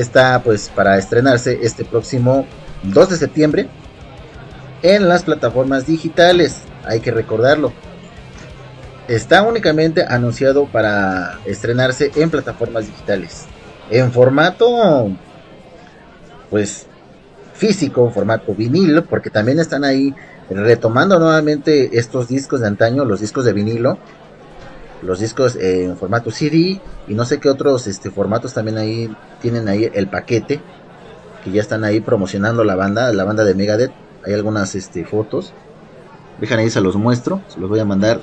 [SPEAKER 13] está pues para estrenarse este próximo 2 de septiembre en las plataformas digitales, hay que recordarlo. Está únicamente anunciado para estrenarse en plataformas digitales. En formato pues físico, formato vinilo, porque también están ahí retomando nuevamente estos discos de antaño, los discos de vinilo, los discos en formato CD y no sé qué otros este formatos también ahí tienen ahí el paquete que ya están ahí promocionando la banda, la banda de Megadeth. Hay algunas este fotos. Dejan ahí se los muestro, se los voy a mandar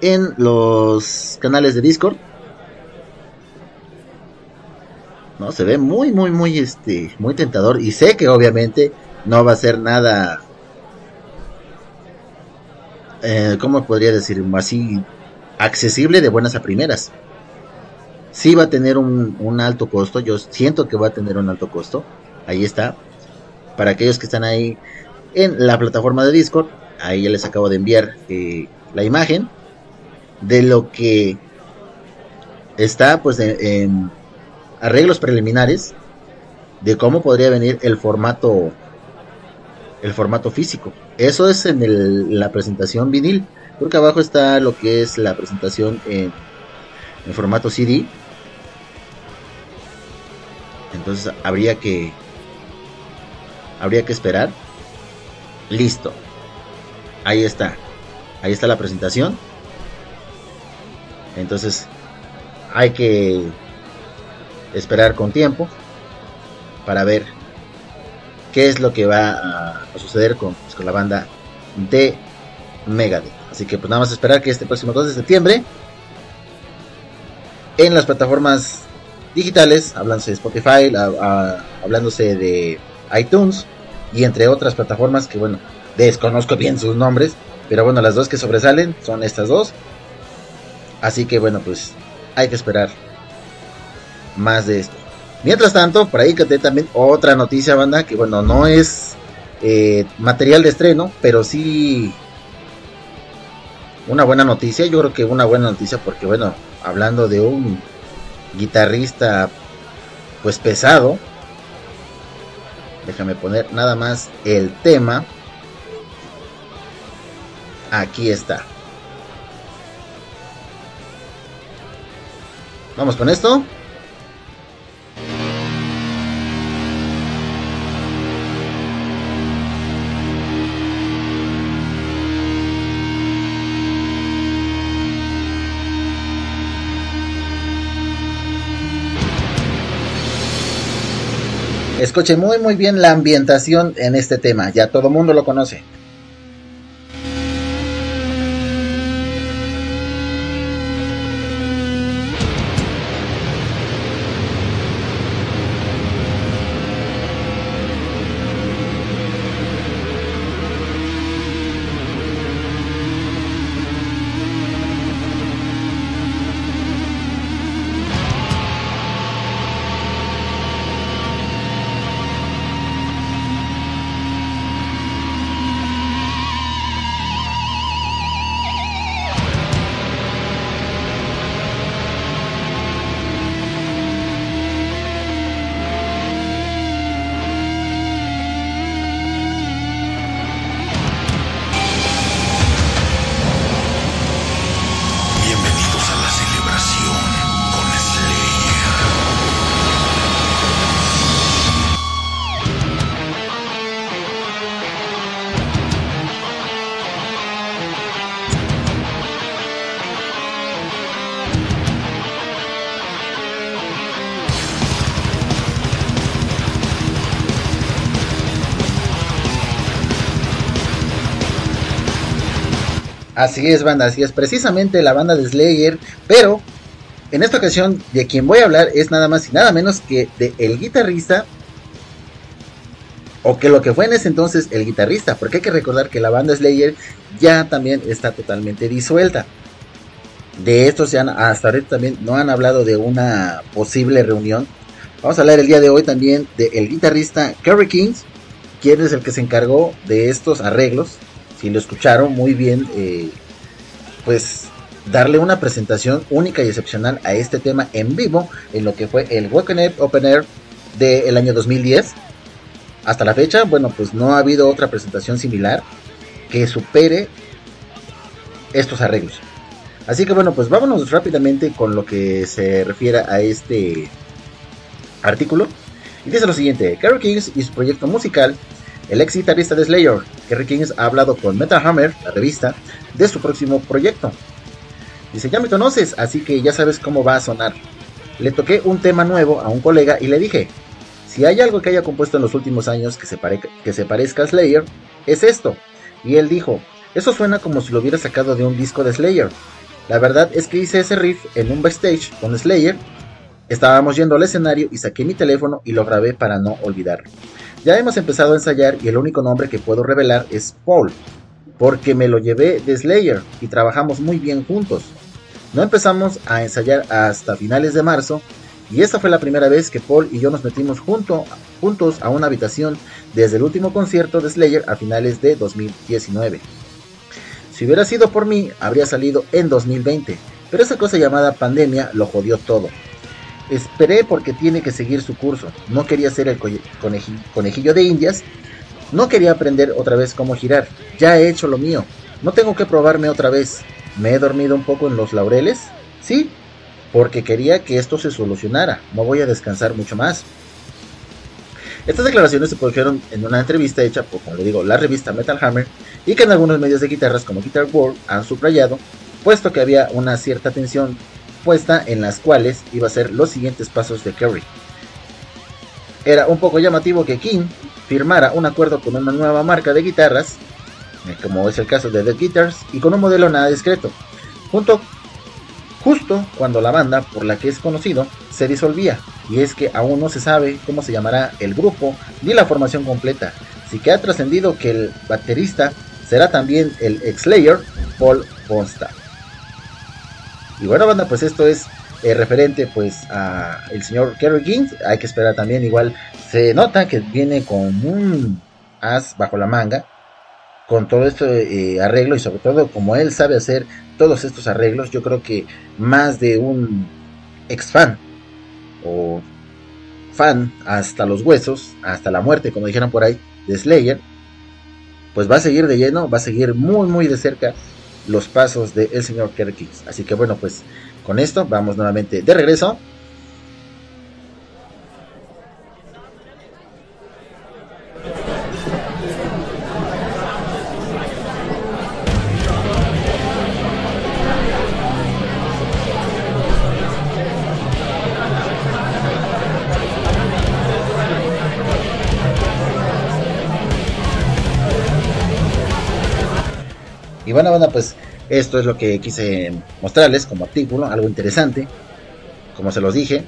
[SPEAKER 13] en los canales de Discord. No, se ve muy muy muy este muy tentador y sé que obviamente no va a ser nada eh, ¿cómo podría decir? Así accesible de buenas a primeras. Sí va a tener un, alto costo, yo siento que va a tener un alto costo. Ahí está. Para aquellos que están ahí en la plataforma de Discord, ahí ya les acabo de enviar eh, la imagen de lo que está pues en arreglos preliminares de cómo podría venir el formato el formato físico. Eso es en la presentación vinil. Porque abajo está lo que es la presentación en, en formato CD. Entonces habría que habría que esperar. Listo. Ahí está. Ahí está la presentación. Entonces hay que esperar con tiempo para ver qué es lo que va a, suceder con, pues, con la banda de Megadeth. Así que pues nada más esperar que este próximo 2 de septiembre en las plataformas digitales, hablándose de Spotify, hablándose de iTunes y entre otras plataformas que bueno, desconozco bien sus nombres, pero bueno, las dos que sobresalen son estas dos. Así que bueno, pues hay que esperar más de esto. Mientras tanto, por ahí que también otra noticia, banda, que bueno, no es eh, material de estreno, pero sí una buena noticia. Yo creo que una buena noticia porque, bueno, hablando de un guitarrista pues pesado, déjame poner nada más el tema. Aquí está. Vamos con esto. Escuche muy muy bien la ambientación en este tema, ya todo mundo lo conoce. Así es, banda, así es precisamente la banda de Slayer, pero en esta ocasión de quien voy a hablar es nada más y nada menos que de el guitarrista o que lo que fue en ese entonces el guitarrista, porque hay que recordar que la banda Slayer ya también está totalmente disuelta. De estos ya hasta ahorita también no han hablado de una posible reunión. Vamos a hablar el día de hoy también del guitarrista Kerry Kings, quien es el que se encargó de estos arreglos. Si lo escucharon muy bien, eh, pues darle una presentación única y excepcional a este tema en vivo en lo que fue el Wacken Up Open Air del año 2010. Hasta la fecha, bueno, pues no ha habido otra presentación similar que supere estos arreglos. Así que bueno, pues vámonos rápidamente con lo que se refiere a este artículo. Y dice lo siguiente, Kerry Kings y su proyecto musical, el ex guitarrista de Slayer, Kerry Kings ha hablado con Metal Hammer, la revista, de su próximo proyecto. Dice, ya me conoces, así que ya sabes cómo va a sonar. Le toqué un tema nuevo a un colega y le dije, si hay algo que haya compuesto en los últimos años que se, que se parezca a Slayer, es esto. Y él dijo, eso suena como si lo hubiera sacado de un disco de Slayer. La verdad es que hice ese riff en un backstage con Slayer. Estábamos yendo al escenario y saqué mi teléfono y lo grabé para no olvidarlo. Ya hemos empezado a ensayar y el único nombre que puedo revelar es Paul, porque me lo llevé de Slayer y trabajamos muy bien juntos. No empezamos a ensayar hasta finales de marzo y esta fue la primera vez que Paul y yo nos metimos junto, juntos a una habitación desde el último concierto de Slayer a finales de 2019. Si hubiera sido por mí, habría salido en 2020, pero esa cosa llamada pandemia lo jodió todo. Esperé porque tiene que seguir su curso, no quería ser el conejillo de indias, no quería aprender otra vez cómo girar, ya he hecho lo mío, no tengo que probarme otra vez, me he dormido un poco en los laureles, sí, porque quería que esto se solucionara, no voy a descansar mucho más. Estas declaraciones se produjeron en una entrevista hecha por, como le digo, la revista Metal Hammer y que en algunos medios de guitarras como Guitar World han subrayado, puesto que había una cierta tensión en las cuales iba a ser los siguientes pasos de Kerry. Era un poco llamativo que King firmara un acuerdo con una nueva marca de guitarras, eh, como es el caso de The Guitars, y con un modelo nada discreto, justo cuando la banda por la que es conocido se disolvía, y es que aún no se sabe cómo se llamará el grupo ni la formación completa, así que ha trascendido que el baterista será también el ex Slayer Paul Bonstaff. Y bueno banda, pues esto es eh, referente pues a el señor Kerry King, hay que esperar también, igual se nota que viene con un as bajo la manga, con todo este arreglo y sobre todo como él sabe hacer todos estos arreglos, yo creo que más de un ex fan o fan hasta los huesos, hasta la muerte, como dijeron por ahí, de Slayer, pues va a seguir de lleno, va a seguir muy muy de cerca los pasos del el señor Kerry Así que bueno, pues con esto vamos nuevamente de regreso Y bueno, bueno, pues esto es lo que quise mostrarles como artículo, algo interesante, como se los dije,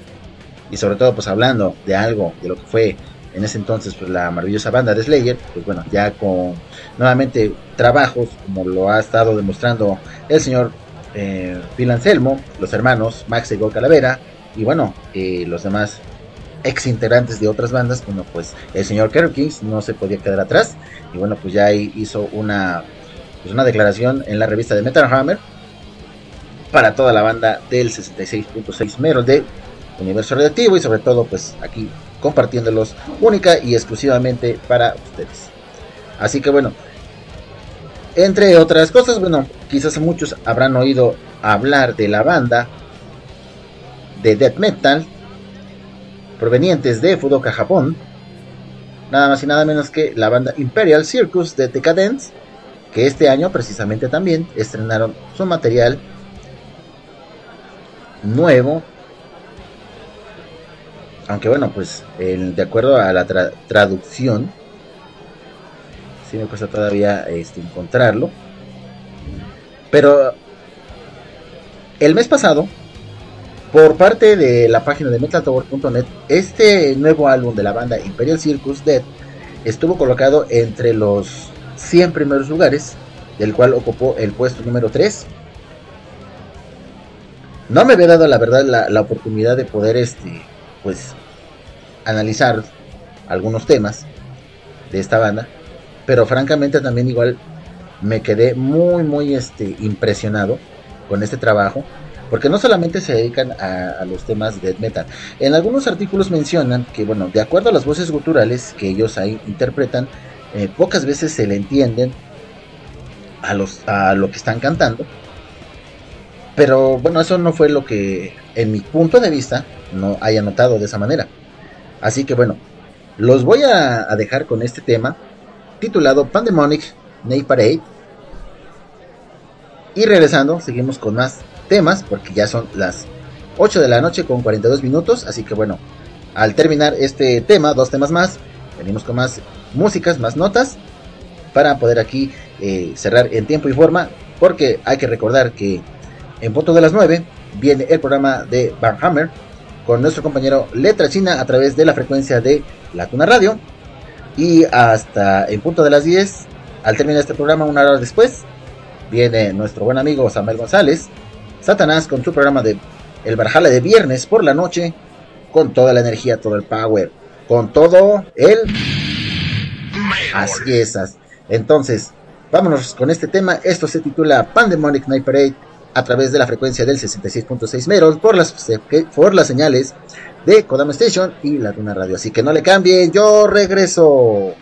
[SPEAKER 13] y sobre todo pues hablando de algo, de lo que fue en ese entonces pues la maravillosa banda de Slayer, pues bueno, ya con nuevamente trabajos, como lo ha estado demostrando el señor eh, Phil Anselmo, los hermanos Max y Go Calavera, y bueno, los demás ex integrantes de otras bandas, bueno pues el señor Kerry Kings no se podía quedar atrás, y bueno pues ya hizo una pues una declaración en la revista de Metal Hammer para toda la banda del 66.6 metros de Universo Radioactivo y sobre todo pues aquí compartiéndolos única y exclusivamente para ustedes. Así que bueno, entre otras cosas, bueno, quizás muchos habrán oído hablar de la banda de death metal provenientes de Fudoka, Japón. Nada más y nada menos que la banda Imperial Circus de Decadence que este año precisamente también estrenaron su material nuevo. Aunque bueno, pues de acuerdo a la traducción, si me cuesta todavía este, encontrarlo. Pero el mes pasado, por parte de la página de metaltower.net, este nuevo álbum de la banda Imperial Circus Dead estuvo colocado entre los 100 primeros lugares, del cual ocupó el puesto número 3. No me había dado la verdad la, oportunidad de poder este pues analizar algunos temas de esta banda, pero francamente también igual me quedé muy muy este impresionado con este trabajo porque no solamente se dedican a, a los temas de metal. En algunos artículos mencionan que, bueno, de acuerdo a las voces guturales que ellos ahí interpretan, eh, pocas veces se le entienden a, los, a lo que están cantando. Pero bueno, eso no fue lo que, en mi punto de vista, no haya notado de esa manera. Así que bueno, los voy a, a dejar con este tema titulado Pandemonic Night Parade. Y regresando, seguimos con más temas, porque ya son las 8 de la noche con 42 minutos. Así que bueno, al terminar este tema, dos temas más, venimos con más músicas, más notas, para poder aquí eh, cerrar en tiempo y forma, porque hay que recordar que en punto de las 9 viene el programa de Barhammer con nuestro compañero Letra China a través de la frecuencia de La Tuna Radio. Y hasta en punto de las 10, al terminar este programa, una hora después, viene nuestro buen amigo Samuel González, Satanás, con su programa de El Barjala de viernes por la noche, con toda la energía, todo el power, con todo el. Así esas. Entonces, vámonos con este tema. Esto se titula Pandemonic Night Parade a través de la frecuencia del 66.6 Meros por las, por las señales de Kodama Station y la Luna Radio. Así que no le cambien, yo regreso.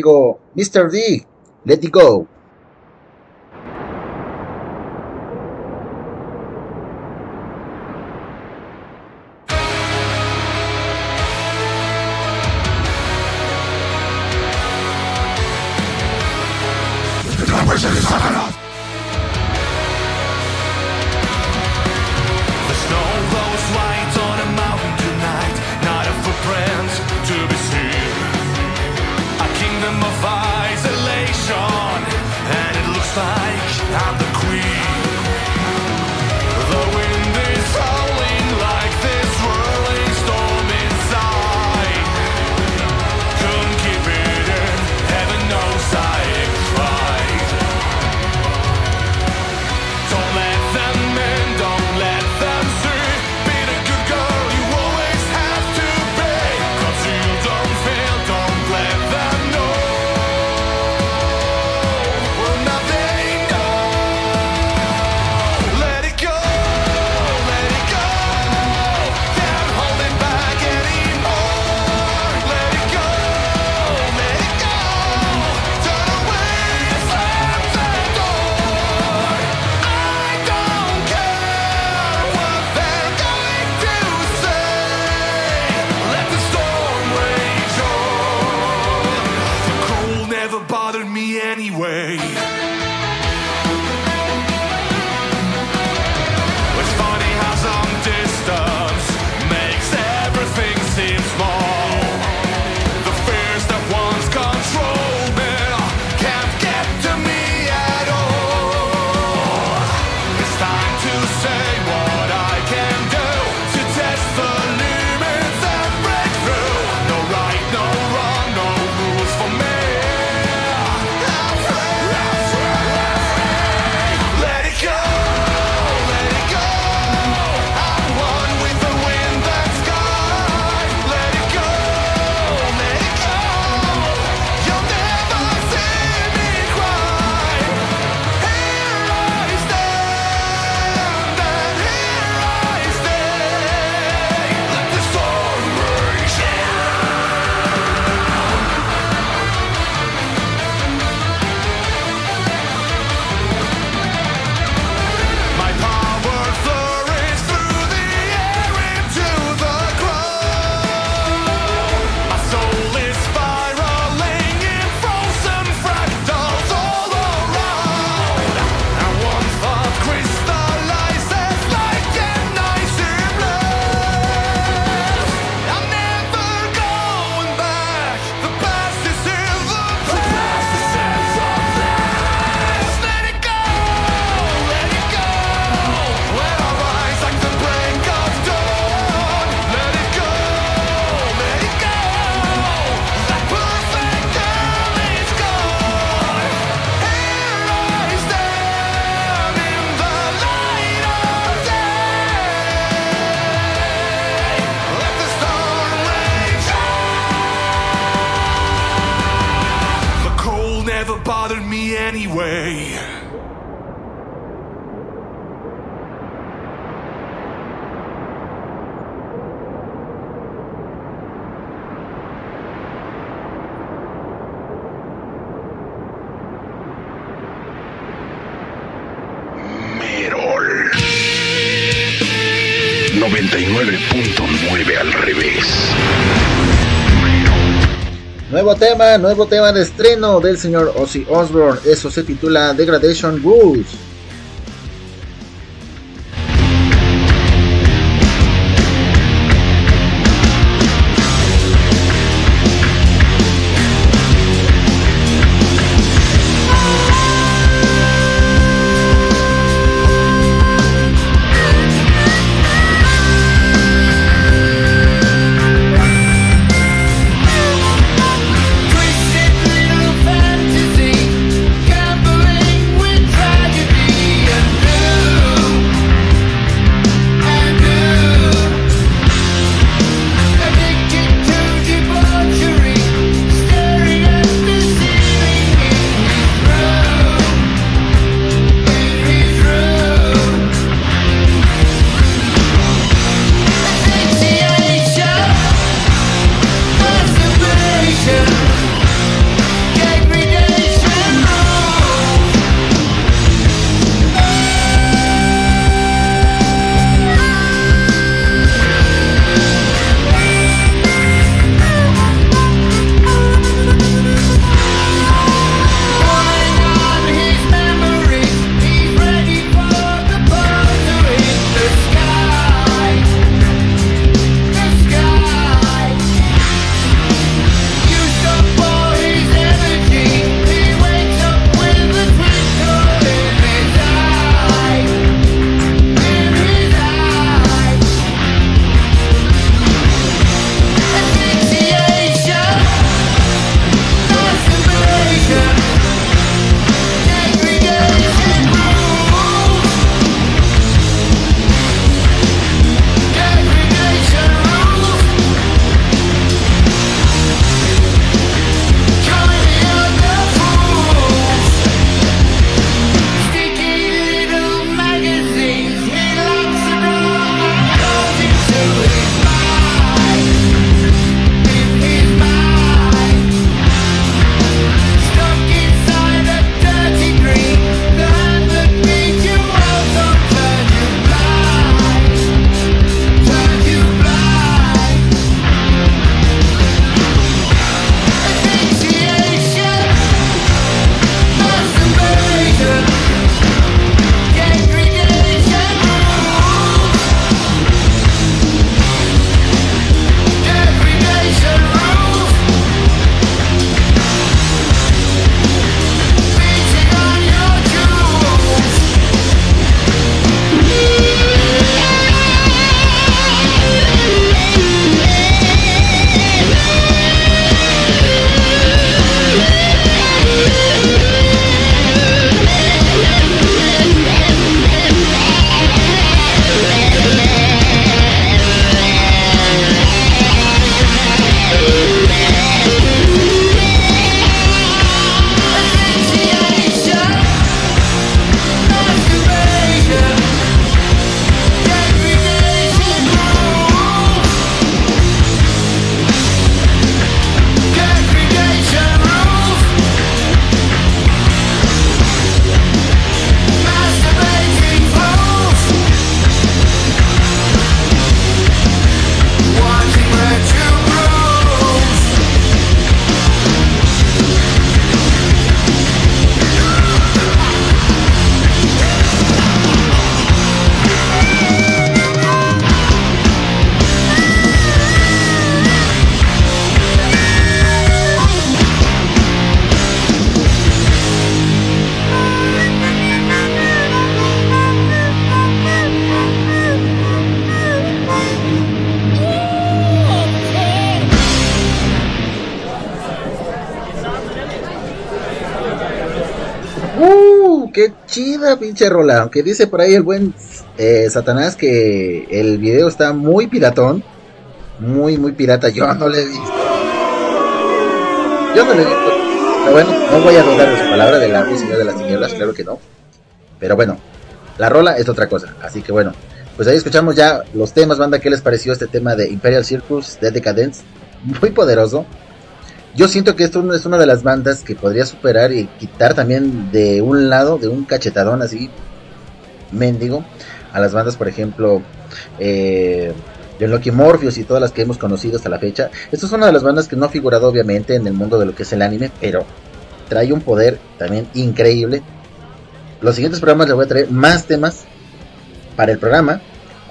[SPEAKER 15] amigo Mr. D. Let it go. nuevo tema de estreno del señor Ozzy Osbourne. Eso se titula Degradation Rules.
[SPEAKER 13] Pinche rola. Aunque dice por ahí el buen eh, Satanás que el video está muy piratón. Muy, muy pirata. Yo no le he visto. Yo no le he visto. Pero bueno, no voy a dudar de su palabra del árbol señor de las tinieblas, claro que no. Pero bueno, la rola es otra cosa. Así que bueno, pues ahí escuchamos ya los temas, banda. ¿Qué les pareció este tema de Imperial Circus de Decadence? Muy poderoso. Yo siento que esto es una de las bandas que podría superar y quitar también de un lado, de un cachetadón así, mendigo, a las bandas, por ejemplo, eh, de Loki Morpheus y todas las que hemos conocido hasta la fecha. Esto es una de las bandas que no ha figurado obviamente en el mundo de lo que es el anime, pero trae un poder también increíble. Los siguientes programas les voy a traer más temas para el programa.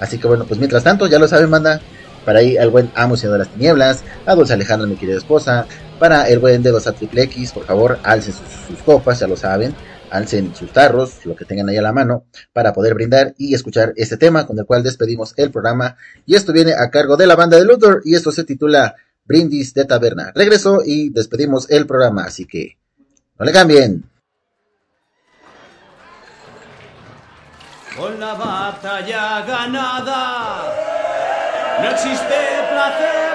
[SPEAKER 13] Así que bueno, pues mientras tanto, ya lo saben, banda. Para ahí al buen Amo Señor de las Tinieblas, a Dulce Alejandra, mi querida esposa, para el buen Dedos a Triple X, por favor, alcen sus, sus copas, ya lo saben, alcen sus tarros, lo que tengan ahí a la mano, para poder brindar y escuchar este tema con el cual despedimos el programa. Y esto viene a cargo de la banda de Luthor y esto se titula Brindis de Taberna. Regreso y despedimos el programa, así que no le cambien.
[SPEAKER 17] Con la batalla ganada, no existe placer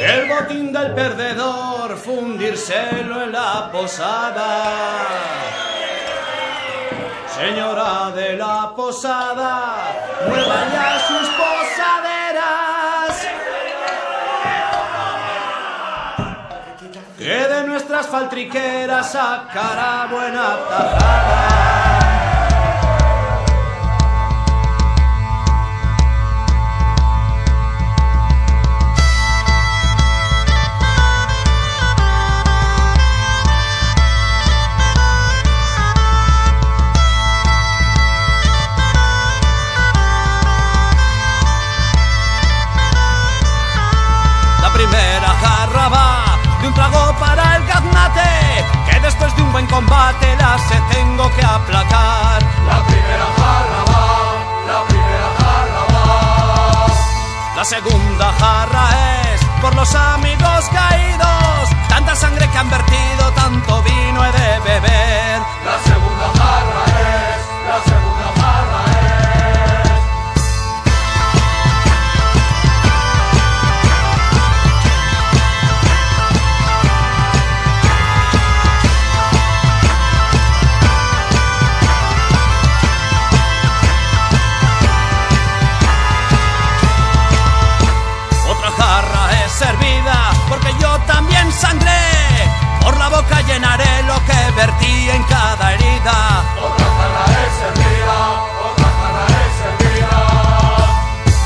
[SPEAKER 17] El botín del perdedor, fundírselo en la posada. Señora de la posada, mueva ya sus posaderas. Que de nuestras faltriqueras sacará buena tajada. Un trago para el gaznate, que después de un buen combate la se tengo que aplacar. La primera jarra va, la primera jarra va. La segunda jarra es por los amigos caídos, tanta sangre que han vertido, tanto vino he de beber. La segunda jarra es, la segunda jarra Por la boca llenaré lo que vertí en cada herida. Otra es servida, otra es.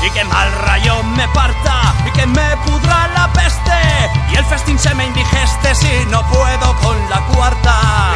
[SPEAKER 17] Y que mal rayo me parta y que me pudra la peste. Y el festín se me indigeste si no puedo con la cuarta.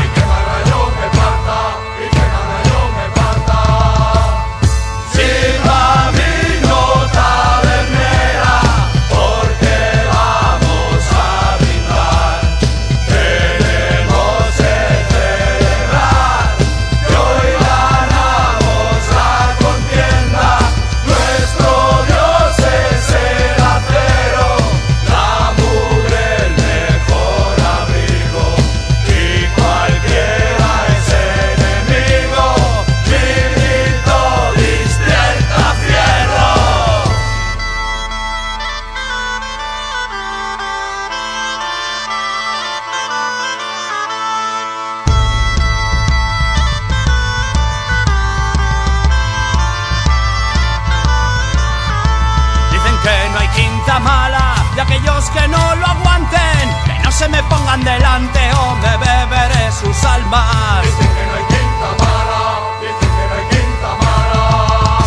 [SPEAKER 17] Sus almas. Dicen que no hay quinta mala, dicen que no hay quinta mala.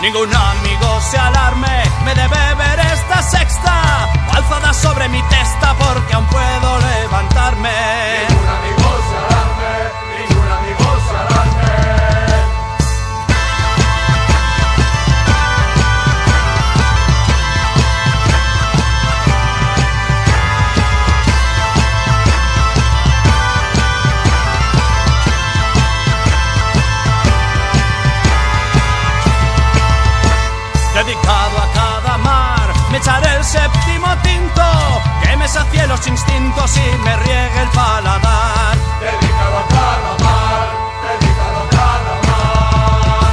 [SPEAKER 17] Ningún amigo se alarme, me de beber esta sexta, alzada sobre mi testa porque aún puedo levantarme. Ningún amigo echaré el séptimo tinto que me sacie los instintos y me riegue el paladar. Dedicado a calamar, dedicado a calamar.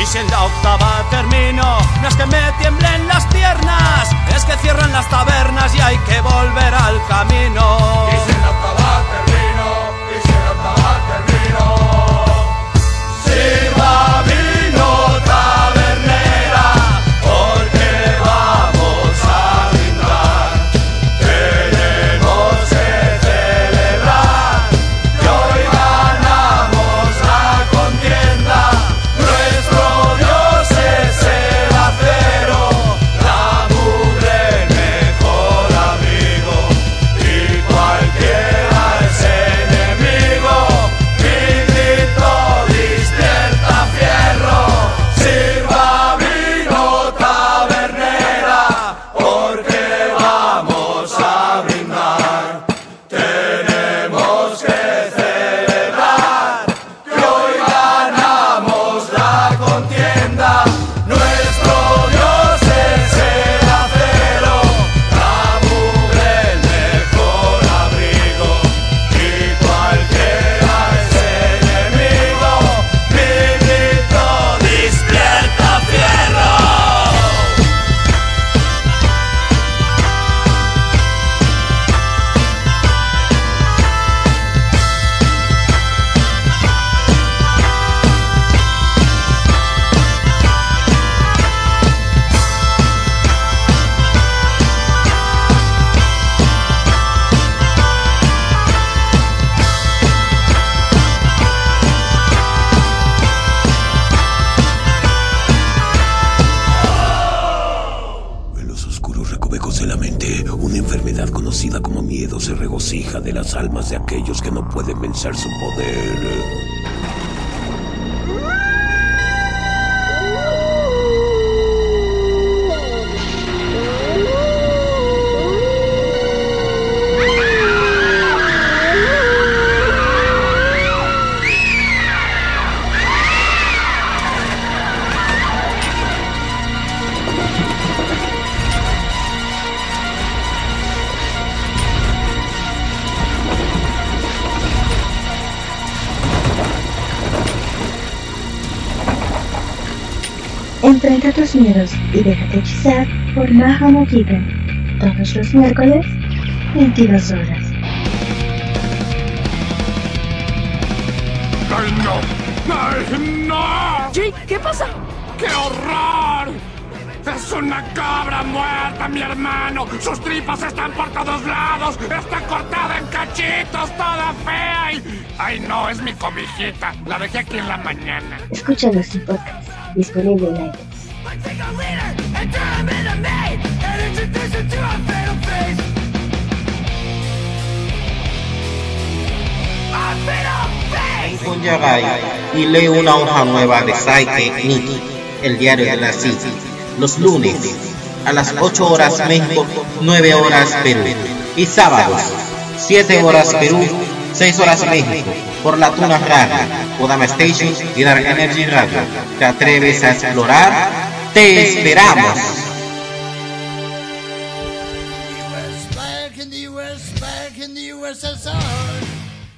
[SPEAKER 17] Y si en la octava termino, no es que me tiemblen las piernas, es que cierran las tabernas y hay que volver al camino. Y si en la octava termino, y si en la octava termino. Sirva vino
[SPEAKER 16] por Maha Mokiken. Todos los miércoles, 22 horas.
[SPEAKER 18] ¡Ay, no! ¡Ay, no!
[SPEAKER 15] Jake, ¿qué pasa?
[SPEAKER 18] ¡Qué horror! ¡Es una cabra muerta, mi hermano! ¡Sus tripas están por todos lados! ¡Está cortada en cachitos, toda fea! Y... ¡Ay, no! Es mi cobijita. La dejé aquí en la mañana.
[SPEAKER 16] Escucha nuestro podcast, disponible en
[SPEAKER 23] con Yagai y lee una hoja nueva de Saike Niki, el diario de la City, los lunes a las 8 horas México, 9 horas Perú, y sábados 7 horas Perú, 6 horas México, por la Tuna Radio, Kodama Station y Dark Energy Radio. ¿Te atreves a explorar? ¡Te esperamos!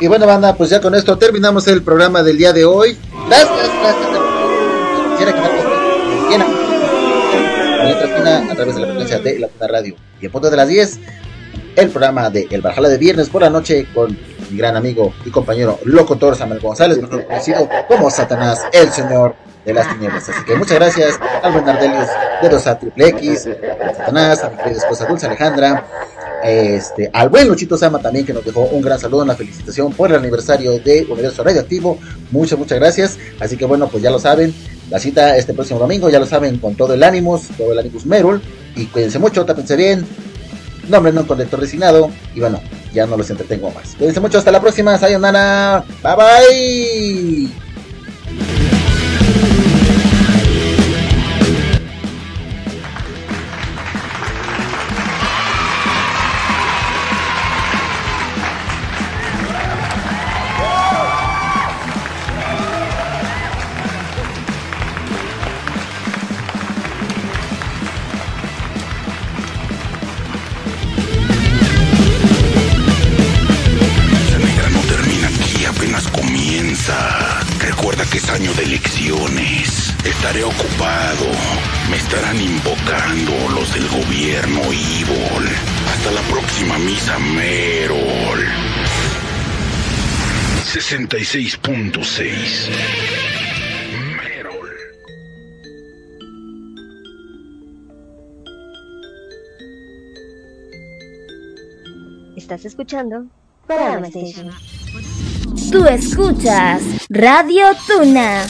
[SPEAKER 13] Y bueno, banda, pues ya con esto terminamos el programa del día de hoy. Gracias, gracias. A través de la frecuencia de la Radio. Y a punto de las 10, el programa de El Barjala de Viernes por la noche con mi gran amigo y compañero locutor Samuel González, mejor conocido como Satanás, el señor de las tinieblas. Así que muchas gracias al buen de Rosa Triple X, a Satanás, a mi querida esposa Dulce Alejandra, este, al buen Luchito Sama también que nos dejó un gran saludo, una felicitación por el aniversario de Universo Radioactivo. Muchas, muchas gracias. Así que bueno, pues ya lo saben, la cita este próximo domingo, ya lo saben, con todo el ánimos, todo el ánimos Merul. Y cuídense mucho, tápense bien. Nombre no con lector resignado. Y bueno, ya no los entretengo más. Cuídense mucho, hasta la próxima. Sayonara. Bye bye.
[SPEAKER 2] 66.6
[SPEAKER 7] Estás escuchando Programa Station. Tú escuchas Radio Tuna.